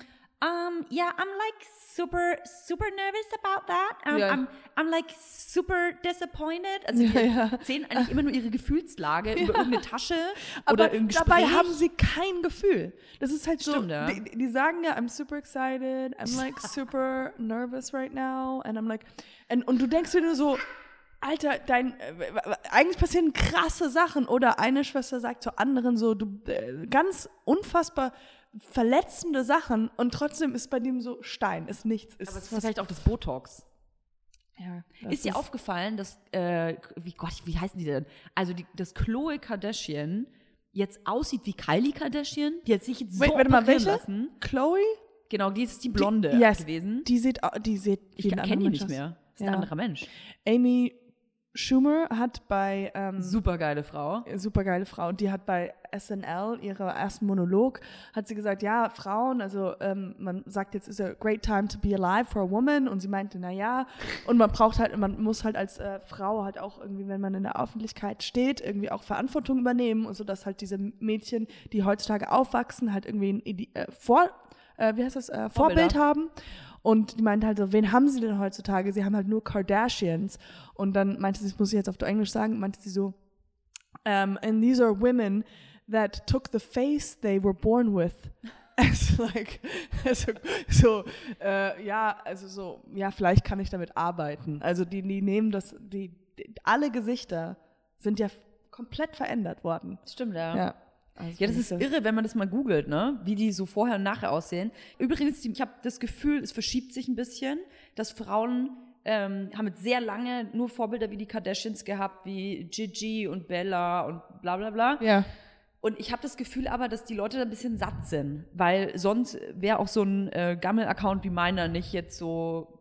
S1: um, yeah, I'm like super, super nervous about that. Um,
S2: Ja.
S1: I'm, I'm like super disappointed. Also die
S2: Ja, ja.
S1: erzählen eigentlich immer nur ihre Gefühlslage *laughs* über irgendeine Tasche
S2: Aber
S1: oder
S2: dabei
S1: Gespräch.
S2: haben sie kein Gefühl. Das ist halt
S1: Stimmt,
S2: so.
S1: ja.
S2: Die, die sagen ja, I'm super excited, I'm like *laughs* super nervous right now, and I'm like, and, und du denkst dir nur so, Alter, dein, äh, eigentlich passieren krasse Sachen. Oder eine Schwester sagt zur anderen so, du, äh, ganz unfassbar verletzende Sachen und trotzdem ist bei dem so Stein, ist nichts. Ist
S1: Aber es ist vielleicht auch das Botox.
S2: ja, das
S1: Ist dir aufgefallen, dass, äh, wie Gott, wie heißen die denn? Also, die, dass Chloe Kardashian jetzt aussieht wie Kylie Kardashian? Die hat sich jetzt
S2: Wait,
S1: so
S2: warte mal, welche?
S1: lassen.
S2: Chloe?
S1: Genau, die ist die Blonde
S2: Die- yes,
S1: gewesen.
S2: Die sieht, die sieht
S1: ich kenne die nicht mehr. Das ist
S2: Ja.
S1: ein anderer Mensch.
S2: Amy Schumer hat bei ähm,
S1: Super geile Frau.
S2: super geile Frau. Und die hat bei SNL, ihre ersten Monolog, hat sie gesagt, ja, Frauen, also ähm, man sagt jetzt, ist a great time to be alive for a woman. Und sie meinte, na ja, und man braucht halt, man muss halt als äh, Frau halt auch irgendwie, wenn man in der Öffentlichkeit steht, irgendwie auch Verantwortung übernehmen und so, dass halt diese Mädchen, die heutzutage aufwachsen, halt irgendwie ein äh, vor, äh, wie heißt das, äh, Vorbild haben. Und die meinte halt so, wen haben sie denn heutzutage? Sie haben halt nur Kardashians. Und dann meinte sie, das muss ich jetzt auf Englisch sagen, meinte sie so, um, and these are women that took the face they were born with. As *laughs* like, also, so, äh, ja, also so, ja, vielleicht kann ich damit arbeiten. Also die, die nehmen das, die, die alle Gesichter sind ja komplett verändert worden.
S1: Stimmt, ja.
S2: Ja. Also
S1: Ja, das ist irre, wenn man das mal googelt, ne? Wie die so vorher und nachher aussehen. Übrigens, ich habe das Gefühl, es verschiebt sich ein bisschen, dass Frauen ähm, haben jetzt sehr lange nur Vorbilder wie die Kardashians gehabt, wie Gigi und Bella und bla bla bla.
S2: Ja,
S1: Und ich habe das Gefühl aber, dass die Leute da ein bisschen satt sind, weil sonst wäre auch so ein äh, Gammel-Account wie meiner nicht jetzt so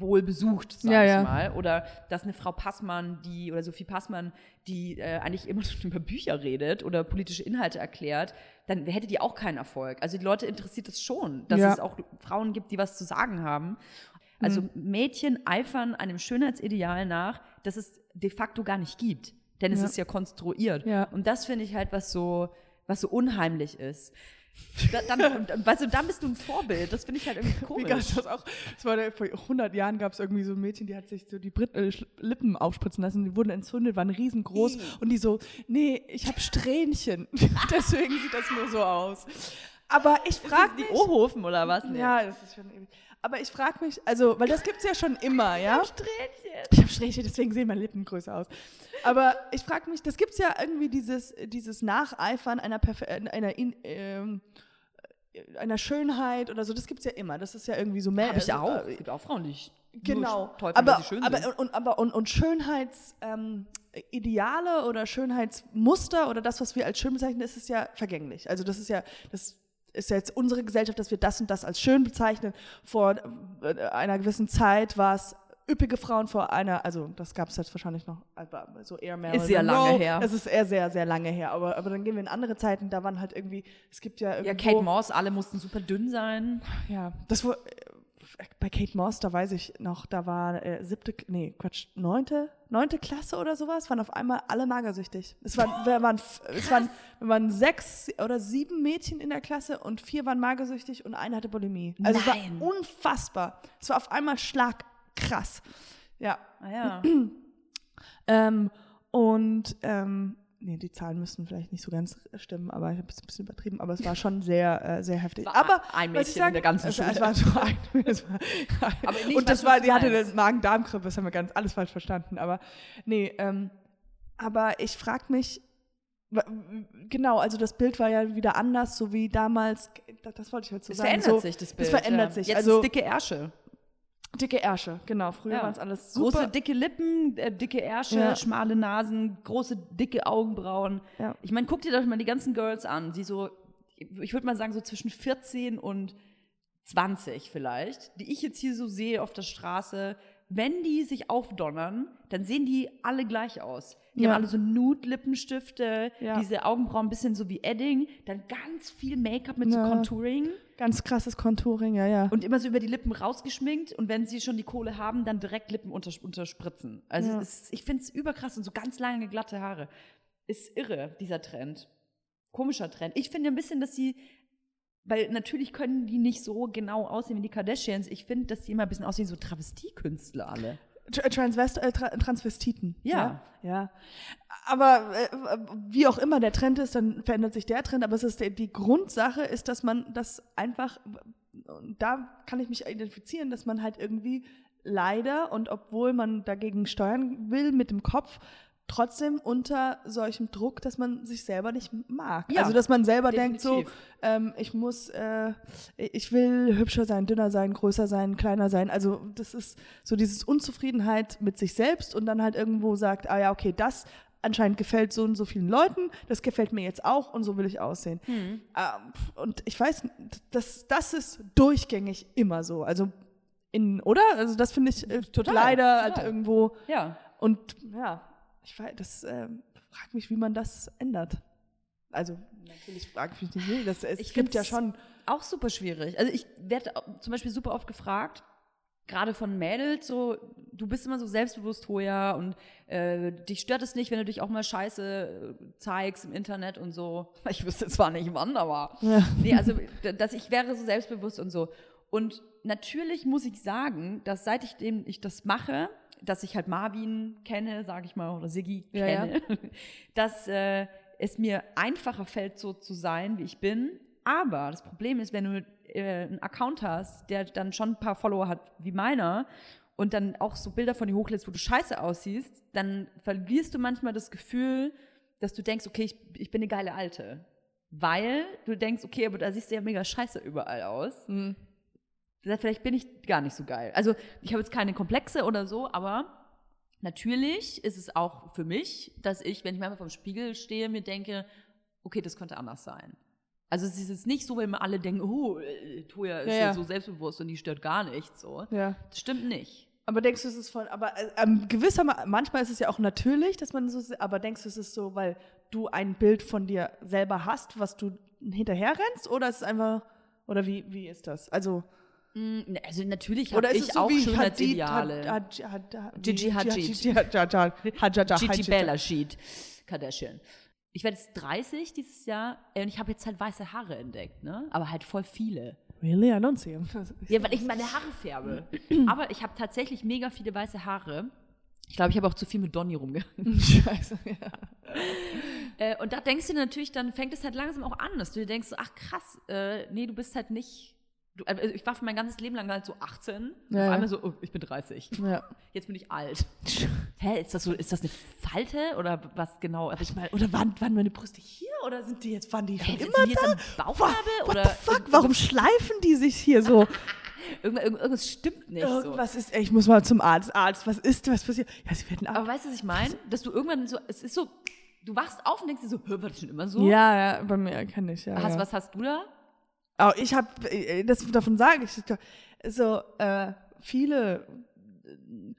S1: wohl besucht, sag
S2: Ja,
S1: ich
S2: ja.
S1: mal. Oder dass eine Frau Passmann, die, oder Sophie Passmann, die äh, eigentlich immer *laughs* schon über Bücher redet oder politische Inhalte erklärt, dann hätte die auch keinen Erfolg. Also die Leute interessiert es schon, dass
S2: Ja.
S1: es auch Frauen gibt, die was zu sagen haben. Also
S2: Mhm.
S1: Mädchen eifern einem Schönheitsideal nach, das es de facto gar nicht gibt. Denn es ist ja konstruiert. Und das finde ich halt, was so, was so unheimlich ist. Da, dann, du, dann bist du ein Vorbild. Das finde ich halt irgendwie komisch.
S2: das auch? Das war der, vor 100 Jahren gab es irgendwie so ein Mädchen, die hat sich so die Brit äh, Lippen aufspritzen lassen. Die wurden entzündet, waren riesengroß. Und die so, nee, ich habe Strähnchen. *laughs* Deswegen sieht das nur so aus. Aber ich frage
S1: Die. Ohofen oder was? Nee.
S2: Ja, das ist schon ewig. Aber ich frage mich, also, weil das gibt es ja schon immer, ja?
S1: Strähnchen.
S2: Ich habe Strähnchen, deswegen sehen meine Lippen größer aus. Aber ich frage mich, das gibt es ja irgendwie dieses, dieses Nacheifern einer, Perfe einer, in, ähm, einer Schönheit oder so, das gibt es ja immer. Das ist ja irgendwie so mehr.
S1: Habe ich
S2: also,
S1: auch. Es gibt auch Frauen, die ich
S2: Genau.
S1: finde,
S2: aber,
S1: schön
S2: aber,
S1: sind.
S2: und, aber, und, und Schönheitsideale ähm, oder Schönheitsmuster oder das, was wir als schön bezeichnen, ist es ja vergänglich. Also das ist ja, das ist ja jetzt unsere Gesellschaft, dass wir das und das als schön bezeichnen. Vor äh, einer gewissen Zeit war es üppige Frauen vor einer, also das gab es jetzt wahrscheinlich noch, aber so eher mehr.
S1: Ist sehr lange her.
S2: Das ist eher sehr, sehr lange her. Aber, aber dann gehen wir in andere Zeiten, da waren halt irgendwie, es gibt ja
S1: Ja,
S2: irgendwo,
S1: Kate Moss, alle mussten super dünn sein.
S2: ja, das war bei Kate Moss, da weiß ich noch, da war äh, siebte, nee, Quatsch, neunte, neunte Klasse oder sowas, waren auf einmal alle magersüchtig. Es waren, wir waren, es waren, wir waren sechs oder sieben Mädchen in der Klasse und vier waren magersüchtig und eine hatte Bulimie. Also
S1: Nein.
S2: es war unfassbar. Es war auf einmal schlagkrass. Ja.
S1: Ah ja. *clears throat*
S2: Ähm, und ähm, nee, die Zahlen müssten vielleicht nicht so ganz stimmen, aber ich habe es ein bisschen übertrieben, aber es war schon sehr, äh, sehr heftig.
S1: War
S2: aber
S1: ein Mädchen in der ganzen
S2: es,
S1: Schule.
S2: Es war so ein, *laughs* es war *laughs*
S1: Aber nee, ich
S2: und das war, die hatte eine Magen-Darm-Grippe, das haben wir ganz alles falsch verstanden. Aber nee, ähm, aber ich frage mich, genau, also das Bild war ja wieder anders, so wie damals, das, das wollte ich heute so
S1: Es
S2: sagen.
S1: verändert
S2: so,
S1: sich, das Bild.
S2: Es verändert
S1: ja.
S2: sich.
S1: Jetzt
S2: also
S1: ist dicke Ärsche.
S2: Dicke Ärsche, genau. Früher
S1: Ja.
S2: waren es alles super.
S1: Große, dicke Lippen, äh, dicke Ärsche,
S2: Ja.
S1: schmale Nasen, große, dicke Augenbrauen.
S2: Ja.
S1: Ich meine, guck dir doch mal die ganzen Girls an, die so, ich würde mal sagen, so zwischen 14 und 20 vielleicht, die ich jetzt hier so sehe auf der Straße. Wenn die sich aufdonnern, dann sehen die alle gleich aus. Die haben alle so Nude-Lippenstifte, diese Augenbrauen ein bisschen so wie Edding, dann ganz viel Make-up mit so Contouring.
S2: Ganz krasses Contouring, ja, ja.
S1: Und immer so über die Lippen rausgeschminkt und wenn sie schon die Kohle haben, dann direkt Lippen unter, unterspritzen. Also
S2: Ja.
S1: es, ich finde es überkrass und so ganz lange glatte Haare. Ist irre, dieser Trend. Komischer Trend. Ich finde ein bisschen, dass sie, weil natürlich können die nicht so genau aussehen wie die Kardashians. Ich finde, dass die immer ein bisschen aussehen wie so Travestiekünstler alle.
S2: Tra- Transvest äh, Tra Transvestiten.
S1: Ja.
S2: ja. ja. Aber äh, wie auch immer der Trend ist, dann verändert sich der Trend. Aber es ist die, die Grundsache ist, dass man das einfach, und da kann ich mich identifizieren, dass man halt irgendwie leider und obwohl man dagegen steuern will mit dem Kopf, trotzdem unter solchem Druck, dass man sich selber nicht mag.
S1: Ja,
S2: also dass man selber denkt so,
S1: definitiv.
S2: ähm, ich muss, äh, ich will hübscher sein, dünner sein, größer sein, kleiner sein. Also das ist so dieses Unzufriedenheit mit sich selbst und dann halt irgendwo sagt, ah ja, okay, das anscheinend gefällt so und so vielen Leuten, das gefällt mir jetzt auch und so will ich aussehen.
S1: Hm.
S2: Ähm, und ich weiß, das, das ist durchgängig immer so. Also in, oder? Also das finde ich äh,
S1: Total,
S2: leider halt
S1: total.
S2: irgendwo.
S1: Ja.
S2: Und ja, ich weiß, das ähm, fragt mich, wie man das ändert. Also natürlich frage ich mich nicht, wie, das, es
S1: Ich
S2: gibt ja schon.
S1: Auch super schwierig. Also ich werde zum Beispiel super oft gefragt, gerade von Mädels, so, du bist immer so selbstbewusst, Hoja, und äh, dich stört es nicht, wenn du dich auch mal scheiße äh, zeigst im Internet und so. *laughs* Ich wüsste zwar nicht wann, aber.
S2: Ja.
S1: Nee, also, dass ich wäre so selbstbewusst und so. Und natürlich muss ich sagen, dass seit ich dem ich das mache, dass ich halt Marvin kenne, sage ich mal, oder Siggi
S2: Ja, ja.
S1: kenne, *laughs* dass äh, es mir einfacher fällt, so zu sein, wie ich bin. Aber das Problem ist, wenn du äh, einen Account hast, der dann schon ein paar Follower hat wie meiner und dann auch so Bilder von dir hochlädst, wo du scheiße aussiehst, dann verlierst du manchmal das Gefühl, dass du denkst, okay, ich, ich bin eine geile Alte. Weil du denkst, okay, aber da siehst du ja mega scheiße überall aus.
S2: Mhm.
S1: Vielleicht bin ich gar nicht so geil. Also ich habe jetzt keine Komplexe oder so, aber natürlich ist es auch für mich, dass ich, wenn ich manchmal vom Spiegel stehe, mir denke, okay, das könnte anders sein. Also es ist jetzt nicht so, wenn alle denken, oh, äh, Toja ist
S2: Ja,
S1: ja, so selbstbewusst und die stört gar nichts. So.
S2: Ja.
S1: Das stimmt nicht.
S2: Aber denkst du, es ist von, aber äh, ähm, gewisser, manchmal ist es ja auch natürlich, dass man so, aber denkst du, es ist so, weil du ein Bild von dir selber hast, was du hinterher rennst, oder ist es einfach, oder wie, wie ist das? Also,
S1: Also natürlich habe ich auch.
S2: Hadid- Had- Had-
S1: Gigi Hadid. *laughs*
S2: Gigi Hadid. Hadid.
S1: Gigi
S2: Hadid.
S1: Bella Sheet Kardashian. Ich werde jetzt 30 dieses Jahr äh, und ich habe jetzt halt weiße Haare entdeckt, ne? Aber halt voll viele.
S2: Really? I don't see him. *laughs*
S1: Ja, weil ich meine Haare färbe. *clears throat* Aber ich habe tatsächlich mega viele weiße Haare. Ich glaube, ich habe auch zu viel mit Donny rumgehangen. *laughs*
S2: Scheiße, ja.
S1: Äh, und da denkst du natürlich, dann fängt es halt langsam auch an, dass du dir denkst, ach krass, äh, nee, du bist halt nicht. Du, also ich war für mein ganzes Leben lang halt so 18. und
S2: Ja,
S1: auf einmal so, oh, ich bin 30.
S2: ja.
S1: Jetzt bin ich alt. *laughs* Hä, ist das so, ist das eine Falte oder was genau? Aber ich meine,
S2: Oder waren, waren meine Brüste hier oder sind die jetzt, waren die schon
S1: Hey,
S2: immer
S1: sind die jetzt
S2: da?
S1: Bauchnabel
S2: What
S1: oder
S2: the fuck? Warum schleifen die sich hier so? *laughs*
S1: irgendwas, irgendwas stimmt nicht so.
S2: Irgendwas ist, ey, ich muss mal zum Arzt. Arzt, was ist, was passiert? Ja, sie werden ab.
S1: Aber weißt du, was ich meine? Dass du irgendwann so, es ist so, du wachst auf und denkst dir so, hör, war das schon immer so?
S2: Ja, ja, bei mir kenne ich, ja.
S1: Hast,
S2: ja.
S1: Was hast du da?
S2: Oh, ich habe, das davon sage ich, so äh, viele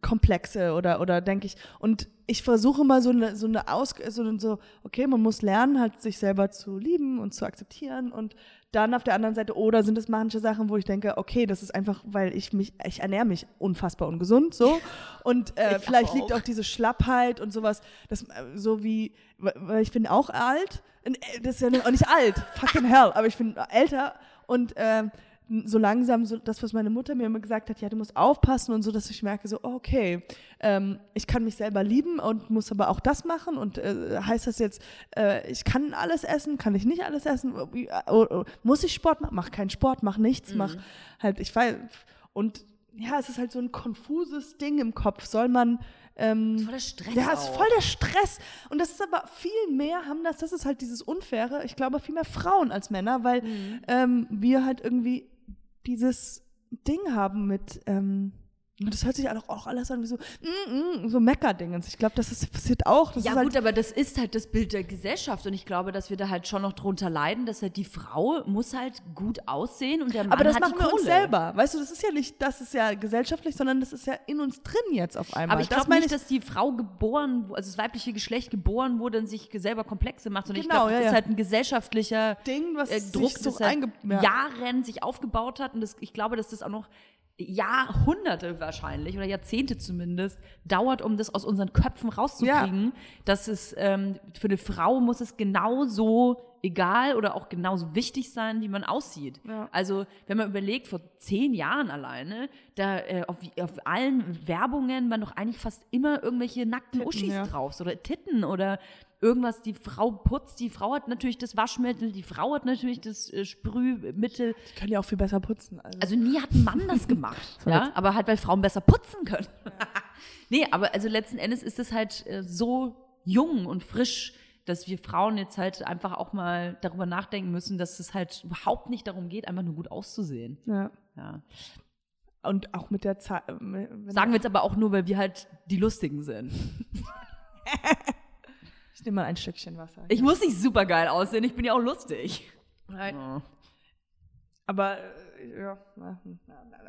S2: Komplexe oder, oder denke ich. Und ich versuche mal so eine, so eine Aus, so, so, okay, man muss lernen, halt sich selber zu lieben und zu akzeptieren. Und dann auf der anderen Seite, oder sind es manche Sachen, wo ich denke, okay, das ist einfach, weil ich mich, ich ernähre mich unfassbar ungesund, so. *laughs* Und äh,
S1: Ich
S2: vielleicht
S1: auch.
S2: liegt auch diese Schlappheit und sowas, das, äh, so wie, weil ich bin auch alt. Äh, Das ist ja nicht- auch nicht alt, fucking hell, aber ich bin älter und ähm, so langsam, so das, was meine Mutter mir immer gesagt hat, ja, du musst aufpassen und so, dass ich merke, so, okay, ähm, ich kann mich selber lieben und muss aber auch das machen und äh, heißt das jetzt, äh, ich kann alles essen, kann ich nicht alles essen, Wie- äh, oh, oh, muss ich Sport machen, mach keinen Sport, mach nichts, mach halt, ich weiß, und ja, es ist halt so ein konfuses Ding im Kopf, soll man ähm,
S1: Voll der Stress
S2: ja, ist voll der Stress. Und das ist aber viel mehr, haben das, das ist halt dieses Unfaire, ich glaube, viel mehr Frauen als Männer, weil ähm, wir halt irgendwie dieses Ding haben mit, ähm, Und das hört sich auch, auch alles an wie so, mm, mm, so Meckerdingens. Ich glaube, das ist, passiert auch. Das
S1: ja
S2: ist halt,
S1: gut, aber das ist halt das Bild der Gesellschaft und ich glaube, dass wir da halt schon noch drunter leiden, dass halt die Frau muss halt gut aussehen und der Mann
S2: aber das
S1: hat
S2: machen
S1: die
S2: wir
S1: Kohle.
S2: uns selber. Weißt du, das ist ja nicht, das ist ja gesellschaftlich, sondern das ist ja in uns drin jetzt auf einmal.
S1: Aber ich glaube
S2: meine
S1: nicht, dass die Frau geboren, also das weibliche Geschlecht geboren wurde und sich selber Komplexe macht, sondern
S2: Genau,
S1: ich glaube,
S2: ja,
S1: das ist
S2: ja.
S1: halt ein gesellschaftlicher
S2: Ding, was
S1: äh,
S2: sich
S1: Druck,
S2: so
S1: das
S2: ja.
S1: Jahren sich aufgebaut hat. Und das, ich glaube, dass das auch noch Jahrhunderte wahrscheinlich oder Jahrzehnte zumindest dauert, um das aus unseren Köpfen rauszukriegen, dass es ähm, für eine Frau muss es genauso egal oder auch genauso wichtig sein, wie man aussieht.
S2: Ja.
S1: Also wenn man überlegt, vor zehn Jahren alleine, da äh, auf, auf allen Werbungen waren doch eigentlich fast immer irgendwelche nackten
S2: Titten,
S1: Uschis
S2: ja.
S1: drauf oder Titten oder irgendwas. Die Frau putzt, die Frau hat natürlich das Waschmittel, die Frau hat natürlich das äh, Sprühmittel.
S2: Die können ja auch viel besser putzen. Also.
S1: Also nie hat ein Mann das gemacht, *laughs* ja, aber halt, weil Frauen besser putzen können. *laughs* nee, aber also letzten Endes ist es halt äh, so jung und frisch, dass wir Frauen jetzt halt einfach auch mal darüber nachdenken müssen, dass es halt überhaupt nicht darum geht, einfach nur gut auszusehen.
S2: ja.
S1: Ja.
S2: Und auch mit der Zeit. wenn-
S1: Sagen wir jetzt aber auch nur, weil wir halt die Lustigen sind. *laughs*
S2: Ich nehme mal ein Stückchen Wasser.
S1: Ich muss nicht super geil aussehen, ich bin ja auch lustig.
S2: Nein.
S1: Ja.
S2: Aber äh, ja. Nein,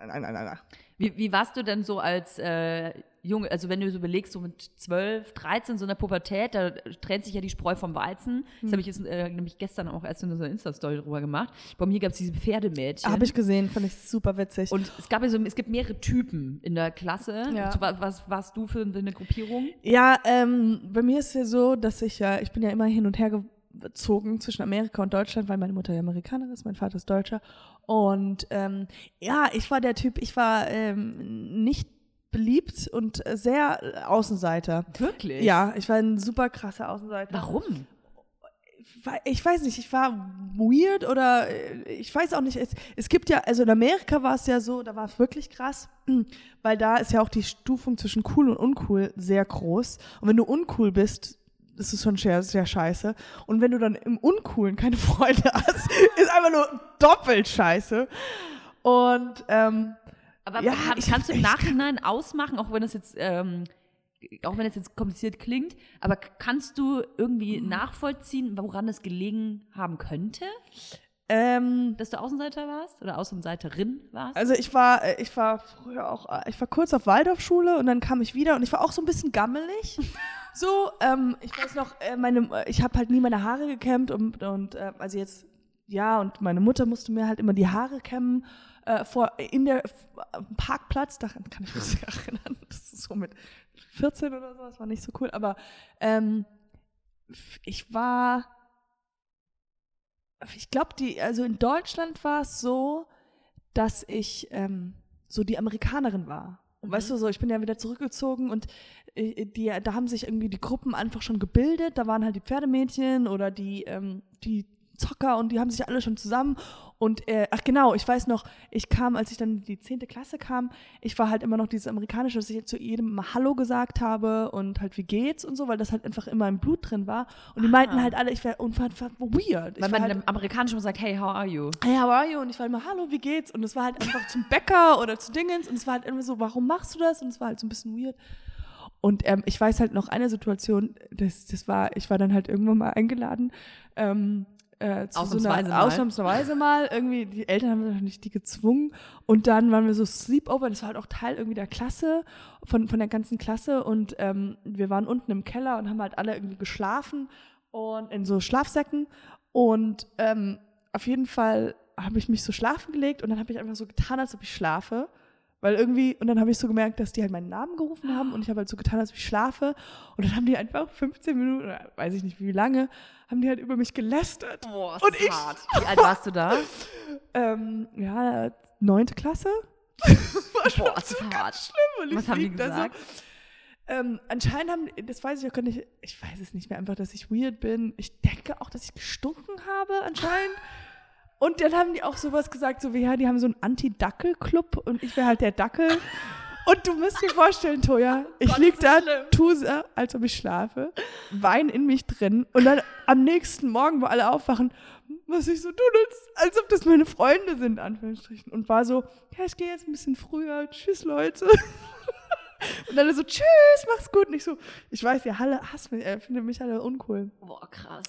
S2: nein, nein, nein, nein.
S1: Wie, wie warst du denn so als äh, Junge, also wenn du so überlegst, so mit 12, 13, so in der Pubertät, da trennt sich ja die Spreu vom Weizen. Das habe ich jetzt äh, nämlich gestern auch erst in unserer Insta-Story drüber gemacht. Bei mir gab es diese Pferdemädchen.
S2: Habe ich gesehen, fand ich super witzig.
S1: und es gab ja so, es gibt mehrere Typen in der Klasse.
S2: Ja.
S1: So, wa- was warst du für eine Gruppierung?
S2: Ja, ähm, bei mir ist es ja so, dass ich ja, ich bin ja immer hin und her gezogen zwischen Amerika und Deutschland, weil meine Mutter ja Amerikanerin ist, mein Vater ist Deutscher. Und ähm, ja, ich war der Typ, ich war ähm, nicht beliebt und äh, sehr Außenseiter.
S1: Wirklich?
S2: Ja, ich war ein super krasser Außenseiter.
S1: Warum?
S2: Ich weiß nicht, ich war weird oder äh, ich weiß auch nicht. Es, es gibt ja, also in Amerika war es ja so, da war es wirklich krass, weil da ist ja auch die Stufung zwischen cool und uncool sehr groß. Und wenn du uncool bist, das ist schon sehr, sehr scheiße. Und wenn du dann im Uncoolen keine *laughs* Freunde hast, ist einfach nur doppelt scheiße. Und ähm,
S1: Aber
S2: Ja,
S1: kann,
S2: ich
S1: kannst du im
S2: kann-
S1: Nachhinein ausmachen, auch wenn es jetzt, ähm, auch wenn es jetzt kompliziert klingt, aber kannst du irgendwie
S2: Mhm.
S1: nachvollziehen, woran es gelegen haben könnte,
S2: ähm,
S1: dass du Außenseiter warst oder Außenseiterin warst?
S2: Also ich war, äh, ich war früher auch, äh, ich war kurz auf Waldorfschule und dann kam ich wieder und ich war auch so ein bisschen gammelig. *laughs* So, ähm, ich weiß noch, äh, meine, ich habe halt nie meine Haare gekämmt und, und äh, also jetzt, ja, und meine Mutter musste mir halt immer die Haare kämmen äh, vor, in der Parkplatz, daran kann ich mich erinnern, das ist so mit 14 oder so, das war nicht so cool, aber ähm, ich war, ich glaube, die, also in Deutschland war es so, dass ich ähm, so die Amerikanerin war. Und weißt du, so, ich bin ja wieder zurückgezogen und äh, die, da haben sich irgendwie die Gruppen einfach schon gebildet. Da waren halt die Pferdemädchen oder die, ähm, die Zocker und die haben sich alle schon zusammen. Und äh, ach genau, ich weiß noch, ich kam, als ich dann in die 10. Klasse kam, ich war halt immer noch dieses Amerikanische, dass ich zu jedem mal Hallo gesagt habe und halt wie geht's und so, weil das halt einfach immer im Blut drin war. Und die meinten halt alle, ich wäre unfassbar weird. Ich
S1: Weil man
S2: halt,
S1: im Amerikanischen sagt, hey, how are you?
S2: hey, how are you? Und ich war immer, hallo, wie geht's? Und es war halt einfach zum Bäcker oder zu Dingens und es war halt immer so, warum machst du das? Und es war halt so ein bisschen weird. Und ähm, ich weiß halt noch eine Situation, das, das war, ich war dann halt irgendwann mal eingeladen, ähm, äh, zu so
S1: Ausnahmsweise
S2: einer,
S1: mal.
S2: ausnahmsweise mal, irgendwie, die Eltern haben natürlich die gezwungen. Und dann waren wir so Sleepover, das war halt auch Teil irgendwie der Klasse, von, von der ganzen Klasse. Und ähm, wir waren unten im Keller und haben halt alle irgendwie geschlafen und in so Schlafsäcken. Und ähm, auf jeden Fall habe ich mich so schlafen gelegt und dann habe ich einfach so getan, als ob ich schlafe. Weil irgendwie, und dann habe ich so gemerkt, dass die halt meinen Namen gerufen haben und ich habe halt so getan, als ob ich schlafe. Und dann haben die einfach 15 Minuten, oder weiß ich nicht wie lange, haben die halt über mich gelästert.
S1: Boah,
S2: Und ich-
S1: hart. *laughs* Wie alt warst du da?
S2: Ähm, ja, neunte Klasse. *laughs*
S1: Boah, das ist hart.
S2: Schlimm. Und
S1: Was haben die gesagt?
S2: So. Ähm, anscheinend haben, das weiß ich auch gar nicht, ich weiß es nicht mehr, einfach, dass ich weird bin. Ich denke auch, dass ich gestunken habe, anscheinend. *laughs* Und dann haben die auch sowas gesagt, so wie, ja, die haben so einen Anti-Dackel-Club und ich wäre halt der Dackel. Und du musst dir vorstellen, Toja, ich
S1: Gott,
S2: lieg
S1: ist das
S2: da,
S1: schlimm.
S2: tu so, als ob ich schlafe, Wein in mich drin und dann am nächsten Morgen, wo alle aufwachen, was ich so tun, als, als ob das meine Freunde sind, Anführungsstrichen. Und war so, ja, ich gehe jetzt ein bisschen früher. Tschüss, Leute. *laughs* Und alle so, tschüss, mach's gut. Und ich so, ich weiß, ihr alle hasst mich, äh, findet mich alle uncool.
S1: Boah, krass.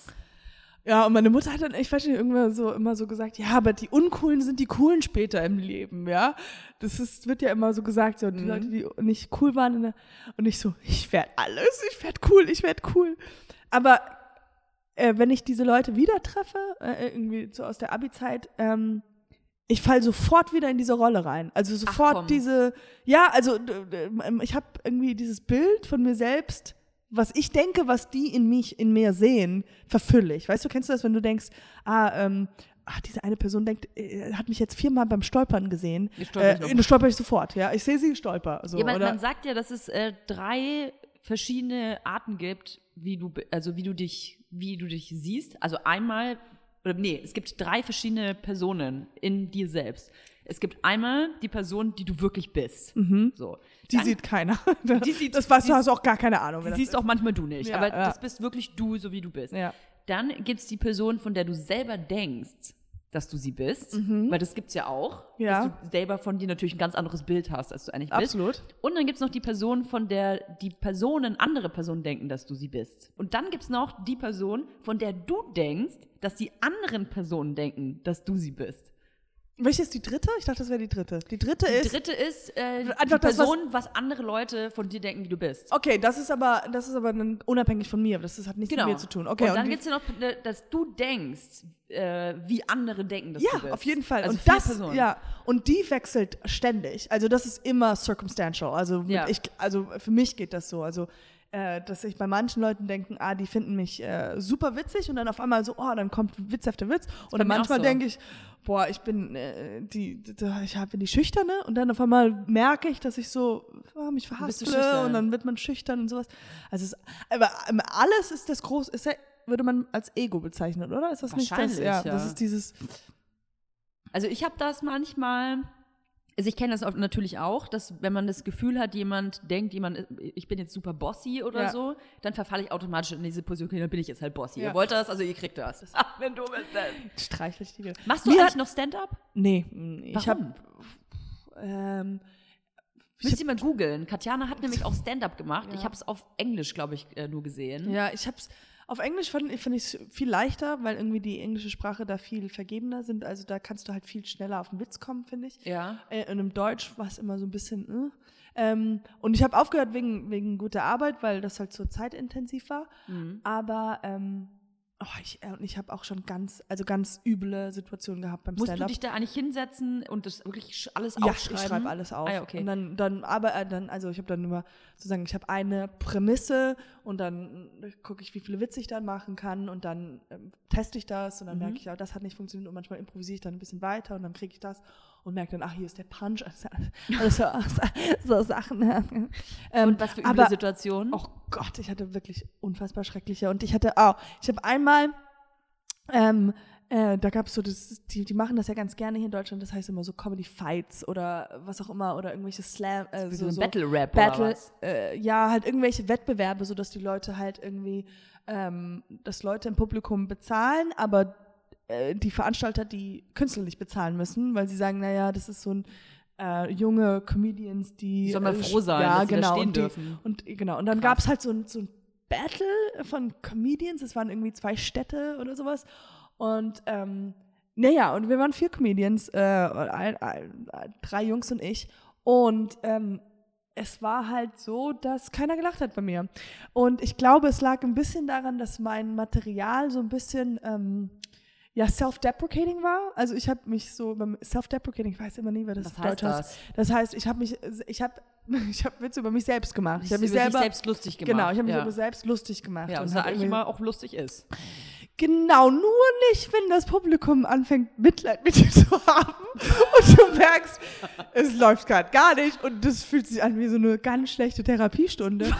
S2: Ja, und meine Mutter hat dann, ich weiß nicht, irgendwann so immer so gesagt, ja, aber die Uncoolen sind die Coolen später im Leben, ja. Das ist, wird ja immer so gesagt, so die
S1: Mhm.
S2: Leute, die nicht cool waren. Und ich so, ich werd alles, ich werd cool, ich werd cool. Aber äh, wenn ich diese Leute wieder treffe, äh, irgendwie so aus der Abi-Zeit, ähm, ich fall sofort wieder in diese Rolle rein. Also sofort diese, ja, also ich habe irgendwie dieses Bild von mir selbst, was ich denke, was die in mich, in mir sehen, verfülle ich. Weißt du, kennst du das, wenn du denkst, ah, ähm, ach, diese eine Person denkt, äh, hat mich jetzt viermal beim Stolpern gesehen.
S1: Ich stolper
S2: Äh,
S1: nicht
S2: äh, stolper ich sofort, ja. Ich sehe sie, stolper. So,
S1: ja, man,
S2: oder?
S1: man sagt ja, dass es äh, drei verschiedene Arten gibt, wie du, also wie du dich, wie du dich siehst. Also einmal, oder nee, es gibt drei verschiedene Personen in dir selbst. Es gibt einmal die Person, die du wirklich bist. So.
S2: Mhm. die
S1: Dann-
S2: sieht keiner. *laughs*
S1: Die sieht-
S2: das weißt du, hast auch gar keine Ahnung.
S1: Die siehst
S2: ist.
S1: auch manchmal du nicht,
S2: Ja,
S1: aber
S2: ja.
S1: das bist wirklich du, so wie du bist.
S2: Ja.
S1: Dann gibt es die Person, von der du selber denkst, dass du sie bist, weil das gibt's ja auch,
S2: Mhm. Ja.
S1: dass du selber von dir natürlich ein ganz anderes Bild hast, als du eigentlich bist.
S2: Absolut.
S1: Und dann gibt es noch die Person, von der die Personen, andere Personen denken, dass du sie bist. Und dann gibt es noch die Person, von der du denkst, dass die anderen Personen denken, dass du sie bist.
S2: Welche ist die dritte? Ich dachte, das wäre die dritte. Die dritte
S1: Die
S2: ist.
S1: dritte ist äh, die
S2: Einfach was-
S1: Person, was, andere Leute von dir denken, wie du bist.
S2: Okay, das ist aber, das ist aber unabhängig von mir. Das ist, hat nichts
S1: Genau.
S2: mit mir zu tun. Okay,
S1: und dann
S2: die-
S1: gibt es ja noch, äh, dass du denkst, äh, wie andere denken, dass du
S2: ja,
S1: bist.
S2: auf jeden Fall.
S1: Also
S2: und
S1: vier
S2: das,
S1: Personen.
S2: ja, und die wechselt ständig. Also das ist immer circumstantial. Also
S1: Ja.
S2: ich, also für mich geht das so. Also äh, dass ich bei manchen Leuten denken, ah, die finden mich äh, super witzig und dann auf einmal so, oh, dann kommt Witz auf der Witz. Und
S1: mir auch
S2: manchmal
S1: so.
S2: denke ich, boah, ich bin äh, die, ich hab- bin die Schüchterne und dann auf einmal merke ich, dass ich so oh, mich
S1: schüchtern.
S2: und dann wird man schüchtern und sowas. Also es, aber ähm, alles ist das groß, ist ja, würde man als Ego bezeichnen, oder? Ist das nicht das? Ja,
S1: ja.
S2: das ist dieses
S1: Also ich habe das manchmal, also ich kenne das natürlich auch, dass wenn man das Gefühl hat, jemand denkt, jemand, ich bin jetzt super bossy oder
S2: Ja.
S1: so, dann verfalle ich automatisch in diese Position, okay, dann bin ich jetzt halt bossy.
S2: Ja.
S1: Ihr wollt das, also ihr kriegt das. *laughs* wenn du bist das.
S2: streichle ich die wieder.
S1: Machst du
S2: Mir
S1: eigentlich noch Stand-up?
S2: Nee, ich habe ähm,
S1: Müsst ihr mal googeln. Katjana hat nämlich auch Stand-up gemacht.
S2: Ja.
S1: Ich habe es auf Englisch, glaube ich, äh, nur gesehen.
S2: ja, ich hab's auf Englisch fand, finde ich es viel leichter, weil irgendwie die englische Sprache da viel vergebener sind. Also da kannst du halt viel schneller auf den Witz kommen, finde ich.
S1: Ja.
S2: Äh, und im Deutsch war es immer so ein bisschen. Äh. Ähm, und ich habe aufgehört wegen, wegen guter Arbeit, weil das halt so zeitintensiv war.
S1: Mhm.
S2: Aber ähm, oh, ich, äh, und ich habe auch schon ganz, also ganz üble Situationen gehabt beim
S1: Musst du
S2: Stand-up.
S1: dich da eigentlich hinsetzen und das wirklich alles
S2: Ja,
S1: aufschreiben?
S2: ich schreibe alles auf.
S1: Ah, ja, okay.
S2: Und dann, dann aber äh, dann, also ich habe dann immer sozusagen, ich habe eine Prämisse und dann gucke ich, wie viele Witze ich dann machen kann und dann ähm, teste ich das und dann
S1: Mhm.
S2: merke ich, ja, das hat nicht funktioniert und manchmal improvisiere ich dann ein bisschen weiter und dann kriege ich das und merke dann, ach, hier ist der Punch. *laughs* Also, also so, *laughs* so Sachen. ähm,
S1: Und was für üble
S2: aber,
S1: Situationen?
S2: Oh Gott, ich hatte wirklich unfassbar schreckliche. Und ich hatte auch, ich habe einmal, ähm, äh, da gab es so, das, die, die machen das ja ganz gerne hier in Deutschland, das heißt immer so Comedy Fights oder was auch immer oder irgendwelche Slam, äh, so,
S1: so
S2: so
S1: Battle-Rap oder
S2: Battle,
S1: was?
S2: äh, ja, halt irgendwelche Wettbewerbe, sodass die Leute halt irgendwie, ähm, dass Leute im Publikum bezahlen, aber äh, die Veranstalter die Künstler nicht bezahlen müssen, weil sie sagen, naja, das ist so ein äh, junge Comedians, die
S1: Soll mal
S2: äh,
S1: froh sein,
S2: ja,
S1: dass sie da
S2: genau,
S1: stehen
S2: und die,
S1: dürfen.
S2: und genau, und dann gab es halt so ein, so ein Battle von Comedians, es waren irgendwie zwei Städte oder sowas. Und ähm, naja, und wir waren vier Comedians, äh, ein, ein, drei Jungs und ich. Und ähm, es war halt so, dass keiner gelacht hat bei mir. Und ich glaube, es lag ein bisschen daran, dass mein Material so ein bisschen ähm, ja, self-deprecating war. Also ich habe mich so self-deprecating, ich weiß immer nie, wer das
S1: Was
S2: auf Deutsch
S1: heißt
S2: heißt.
S1: das?
S2: Das heißt, ich habe mich, ich habe, *laughs* ich habe Witze über mich selbst gemacht. Ich habe mich
S1: über
S2: selber,
S1: selbst lustig gemacht.
S2: genau, ich habe mich
S1: ja.
S2: über selbst lustig gemacht.
S1: Ja,
S2: und
S1: was eigentlich immer auch lustig ist.
S2: Genau, nur nicht, wenn das Publikum anfängt, Mitleid mit dir zu haben *laughs* und du merkst, es läuft gerade gar nicht und das fühlt sich an wie so eine ganz schlechte Therapiestunde.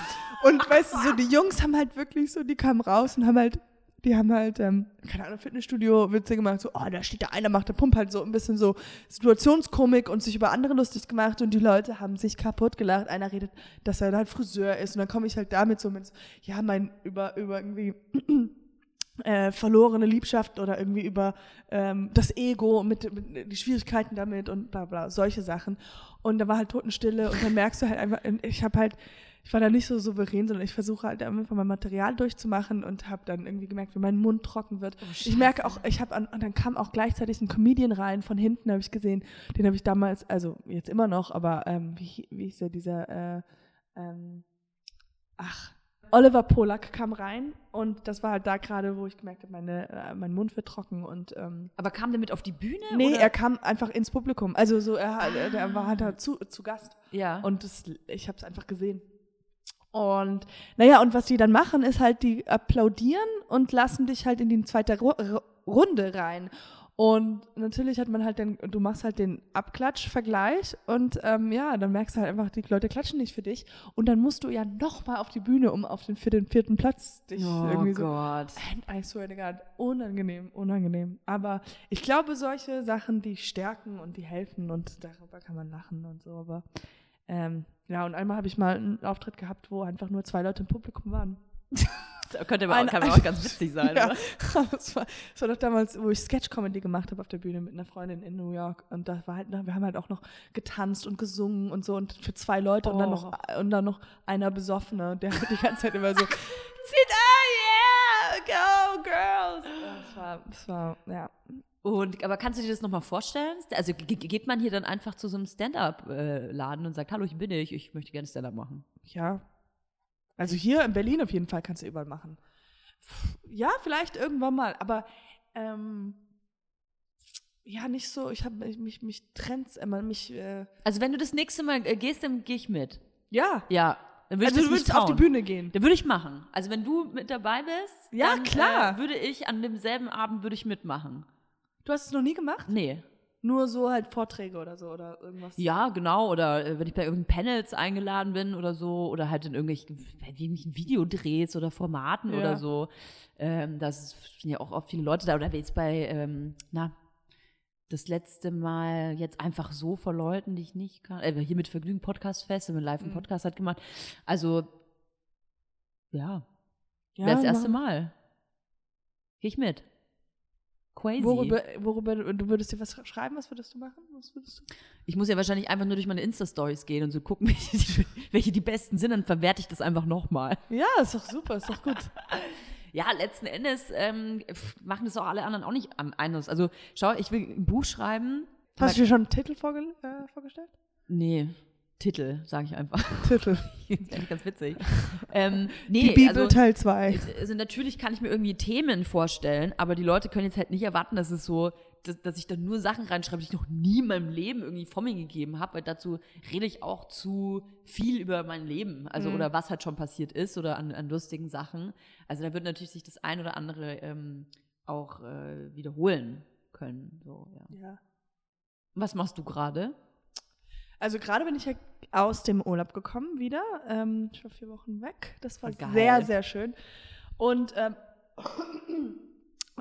S2: Und weißt du, so die Jungs haben halt wirklich so, die kamen raus und haben halt, die haben halt, ähm, keine Ahnung, Fitnessstudio-Witze gemacht, so, oh, da steht der eine, macht der Pump halt so ein bisschen so Situationskomik und sich über andere lustig gemacht und die Leute haben sich kaputt gelacht. Einer redet, dass er halt Friseur ist und dann komme ich halt damit so mit, ja, mein, über, über irgendwie *clears throat* äh, verlorene Liebschaft oder irgendwie über ähm, das Ego, mit, mit die Schwierigkeiten damit und bla bla, solche Sachen. Und da war halt Totenstille und dann merkst du halt einfach, ich habe halt, ich war da nicht so souverän, sondern ich versuche halt einfach mein Material durchzumachen und habe dann irgendwie gemerkt, wie mein Mund trocken wird.
S1: Oh,
S2: ich merke auch, ich habe und dann kam auch gleichzeitig ein Comedian rein von hinten, habe ich gesehen. Den habe ich damals, also jetzt immer noch, aber ähm, wie, wie ist der dieser, äh, ähm, ach, Oliver Polak kam rein und das war halt da gerade, wo ich gemerkt habe, meine, äh, mein Mund wird trocken und ähm,
S1: Aber kam der mit auf die Bühne?
S2: nee,
S1: oder?
S2: er kam einfach ins Publikum. Also so, er, er der war halt da zu, zu Gast
S1: ja.
S2: und das, ich habe es einfach gesehen. Und naja, und was die dann machen, ist halt, die applaudieren und lassen dich halt in die zweite Ru Ru- Runde rein. Und natürlich hat man halt den, du machst halt den Abklatsch-Vergleich und ähm, ja, dann merkst du halt einfach, die Leute klatschen nicht für dich. Und dann musst du ja nochmal auf die Bühne, um auf den, für den vierten Platz dich
S1: oh
S2: irgendwie so.
S1: Gott.
S2: And I swear to God, unangenehm, unangenehm. Aber ich glaube, solche Sachen, die stärken und die helfen und darüber kann man lachen und so. Aber ähm, ja, und einmal habe ich mal einen Auftritt gehabt, wo einfach nur zwei Leute im Publikum waren. *laughs*
S1: Das könnte aber auch, kann auch ganz witzig sein.
S2: ja,
S1: oder? *laughs*
S2: das war, das war doch damals, wo ich Sketch-Comedy gemacht habe auf der Bühne mit einer Freundin in New York. Und da war halt, wir haben halt auch noch getanzt und gesungen und so und für zwei Leute und dann
S1: Oh.
S2: noch und dann noch einer Besoffene, der die ganze Zeit immer so *laughs* Zieht an, yeah, go, girls. Das war, das war, ja.
S1: Und, aber kannst du dir das nochmal vorstellen? Also ge- ge- geht man hier dann einfach zu so einem Stand-up-Laden und sagt, hallo, ich bin ich, ich möchte gerne Stand-up machen.
S2: Ja. Also hier in Berlin auf jeden Fall kannst du überall machen. Ja, vielleicht irgendwann mal, aber ähm, ja, nicht so, ich habe mich, mich, mich trennt's immer, mich, äh,
S1: Also wenn du das nächste Mal äh, gehst, dann gehe ich mit.
S2: ja.
S1: Ja. Dann würde
S2: Also
S1: ich
S2: du würdest auf die. Bühne gehen.
S1: Dann würde ich machen. Also wenn du mit dabei bist,
S2: Ja,
S1: dann,
S2: klar.
S1: Äh, würde ich an demselben Abend würde ich mitmachen.
S2: Du hast es noch nie gemacht?
S1: Nee.
S2: Nur so halt Vorträge oder so oder irgendwas.
S1: Ja, genau. Oder äh, wenn ich bei irgendwelchen Panels eingeladen bin oder so, oder halt in irgendwelchen, bei irgendwelchen Videodrehs oder Formaten
S2: Ja.
S1: oder so. Ähm, da sind ja auch oft viele Leute da. Oder jetzt bei, ähm, na, das letzte Mal jetzt einfach so vor Leuten, die ich nicht kann. Äh, hier mit Vergnügen Podcast Fest, wir live einen
S2: Mhm.
S1: Podcast hat gemacht. Also, ja,
S2: ja
S1: das erste Mal. Geh ich mit. Crazy.
S2: Worüber, worüber, du würdest dir was schreiben, was würdest du machen? Was würdest du?
S1: Ich muss ja wahrscheinlich einfach nur durch meine Insta-Stories gehen und so gucken, *laughs* welche die, welche die besten sind, dann verwerte ich das einfach nochmal.
S2: Ja, ist doch super, ist doch gut. *laughs*
S1: Ja, letzten Endes ähm, machen das auch alle anderen auch nicht am anders. Also, schau, ich will ein Buch schreiben.
S2: Hast du dir schon einen Titel vorge äh, vorgestellt?
S1: Nee, Titel, sage ich einfach. *laughs*
S2: Titel. *laughs*
S1: das ist eigentlich ganz witzig. ähm, nee,
S2: Die Bibel
S1: also,
S2: Teil 2.
S1: also natürlich kann ich mir irgendwie Themen vorstellen, aber die Leute können jetzt halt nicht erwarten, dass es so, dass, dass ich da nur Sachen reinschreibe, die ich noch nie in meinem Leben irgendwie vor mir gegeben habe, weil dazu rede ich auch zu viel über mein Leben, also
S2: Mhm.
S1: oder was halt schon passiert ist oder an, an lustigen Sachen. Also da wird natürlich sich das ein oder andere ähm, auch äh, wiederholen können. So, ja.
S2: Ja.
S1: Was machst du gerade?
S2: Also gerade bin ich ja aus dem Urlaub gekommen wieder. Ähm, ich war vier Wochen weg. Das war
S1: Geil.
S2: sehr, sehr schön. Und ähm,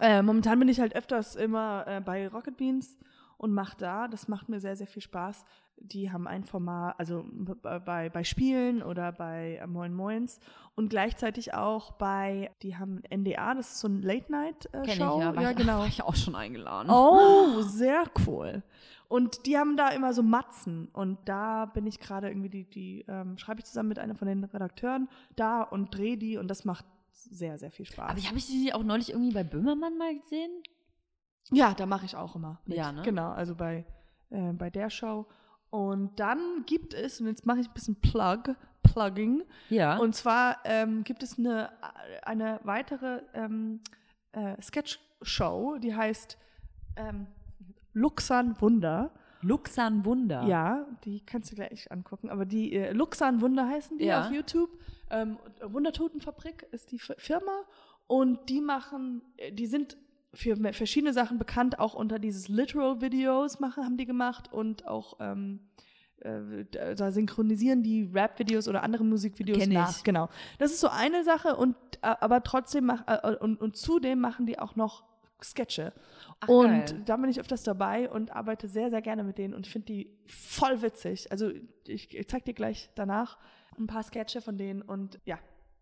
S2: äh, momentan bin ich halt öfters immer äh, bei Rocket Beans und mache da. Das macht mir sehr, sehr viel Spaß. Die haben ein Format, also bei, bei Spielen oder bei äh, Moin Moins und gleichzeitig auch bei, die haben NDA, das ist so ein
S1: Kenn
S2: Late-Night-Show.
S1: ich ja, war,
S2: ja,
S1: ich,
S2: genau.
S1: war ich auch schon eingeladen.
S2: Oh, sehr cool. Und die haben da immer so Matzen. Und da bin ich gerade irgendwie, die, die ähm, schreibe ich zusammen mit einer von den Redakteuren da und drehe die und das macht sehr, sehr viel Spaß.
S1: Aber ich habe ich die auch neulich irgendwie bei Böhmermann mal gesehen.
S2: ja, da mache ich auch immer. Mit.
S1: Ja, ne?
S2: Genau, also bei, äh, bei der Show. Und dann gibt es, und jetzt mache ich ein bisschen Plug, Plugging.
S1: Ja.
S2: Und zwar ähm, gibt es eine, eine weitere ähm, äh, Sketch-Show, die heißt ähm, Luxan Wunder.
S1: Luxan Wunder.
S2: Ja, die kannst du gleich angucken. Aber die äh, Luxan Wunder heißen die
S1: Ja.
S2: auf YouTube. Ähm, Wundertotenfabrik ist die Firma. Und die machen, äh, die sind für verschiedene Sachen bekannt, auch unter dieses Literal-Videos machen, haben die gemacht und auch ähm, äh, da synchronisieren die Rap-Videos oder andere Musikvideos
S1: Kenn ich.
S2: nach. Genau. Das ist so eine Sache und äh, aber trotzdem mach, äh, und, und zudem machen die auch noch Sketche.
S1: Ach,
S2: und
S1: geil.
S2: da bin ich öfters dabei und arbeite sehr, sehr gerne mit denen und finde die voll witzig. Also ich, ich zeig dir gleich danach ein paar Sketche von denen und ja,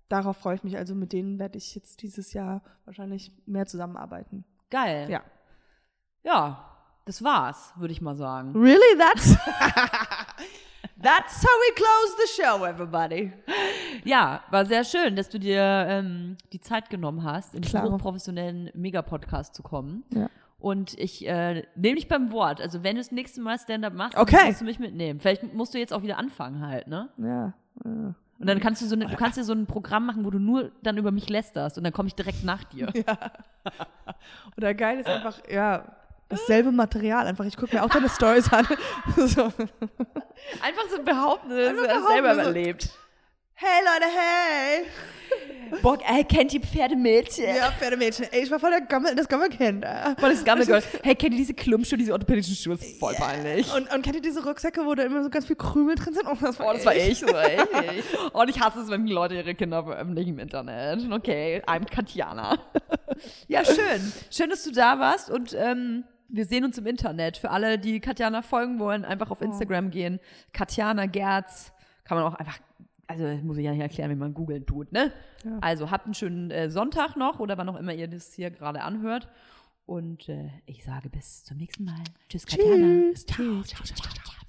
S2: darauf freue ich mich. Also mit denen werde ich jetzt dieses Jahr wahrscheinlich mehr zusammenarbeiten.
S1: Geil.
S2: Ja.
S1: Ja, das war's, würde ich mal sagen.
S2: Really? That's *laughs* That's how we close the show, everybody.
S1: Ja, war sehr schön, dass du dir ähm, die Zeit genommen hast, in diesen
S2: Klar.
S1: hochprofessionellen Mega-Podcast zu kommen.
S2: Ja.
S1: Und ich äh, nehme dich beim Wort. Also wenn du das nächste Mal Stand-up machst,
S2: Okay.
S1: musst du mich mitnehmen. Vielleicht musst du jetzt auch wieder anfangen halt, ne?
S2: Ja. ja.
S1: Und dann kannst du so eine, du kannst dir so ein Programm machen, wo du nur dann über mich lästerst und dann komme ich direkt nach dir. *laughs*
S2: Oder geil ist einfach, ja, dasselbe Material. Einfach, ich gucke mir auch deine Stories an. *laughs* *laughs* so.
S1: Einfach so behaupten, dass du das selber
S2: so-
S1: überlebt.
S2: Hey Leute, hey! *laughs*
S1: Boah, ey, kennt ihr Pferdemädchen?
S2: Ja, Pferdemädchen. Ey, ich war voll der Gammel, das Gammelkind.
S1: Voll das Gammelgold. Hey, kennt ihr diese Klumpschuhe, diese orthopädischen Schuhe? Das ist voll peinlich.
S2: Und, und kennt ihr diese Rucksäcke, wo da immer so ganz viel Krümel drin sind? Oh, das war,
S1: Oh, das war ich, das war ich. Und ich hasse es, wenn die Leute ihre Kinder veröffentlichen im Internet. Okay, I'm Katjana. Ja, schön. Schön, dass du da warst und ähm, wir sehen uns im Internet. Für alle, die Katjana folgen wollen, einfach auf Instagram gehen. Katjana Gerz. Kann man auch einfach, also muss ich ja nicht erklären, wie man googeln tut, ne?
S2: Ja.
S1: Also habt einen schönen äh, Sonntag noch oder wann auch immer ihr das hier gerade anhört. Und äh, ich sage bis zum nächsten Mal. Tschüss, Katjana.
S2: Tschüss. Ciao, ciao, ciao, ciao.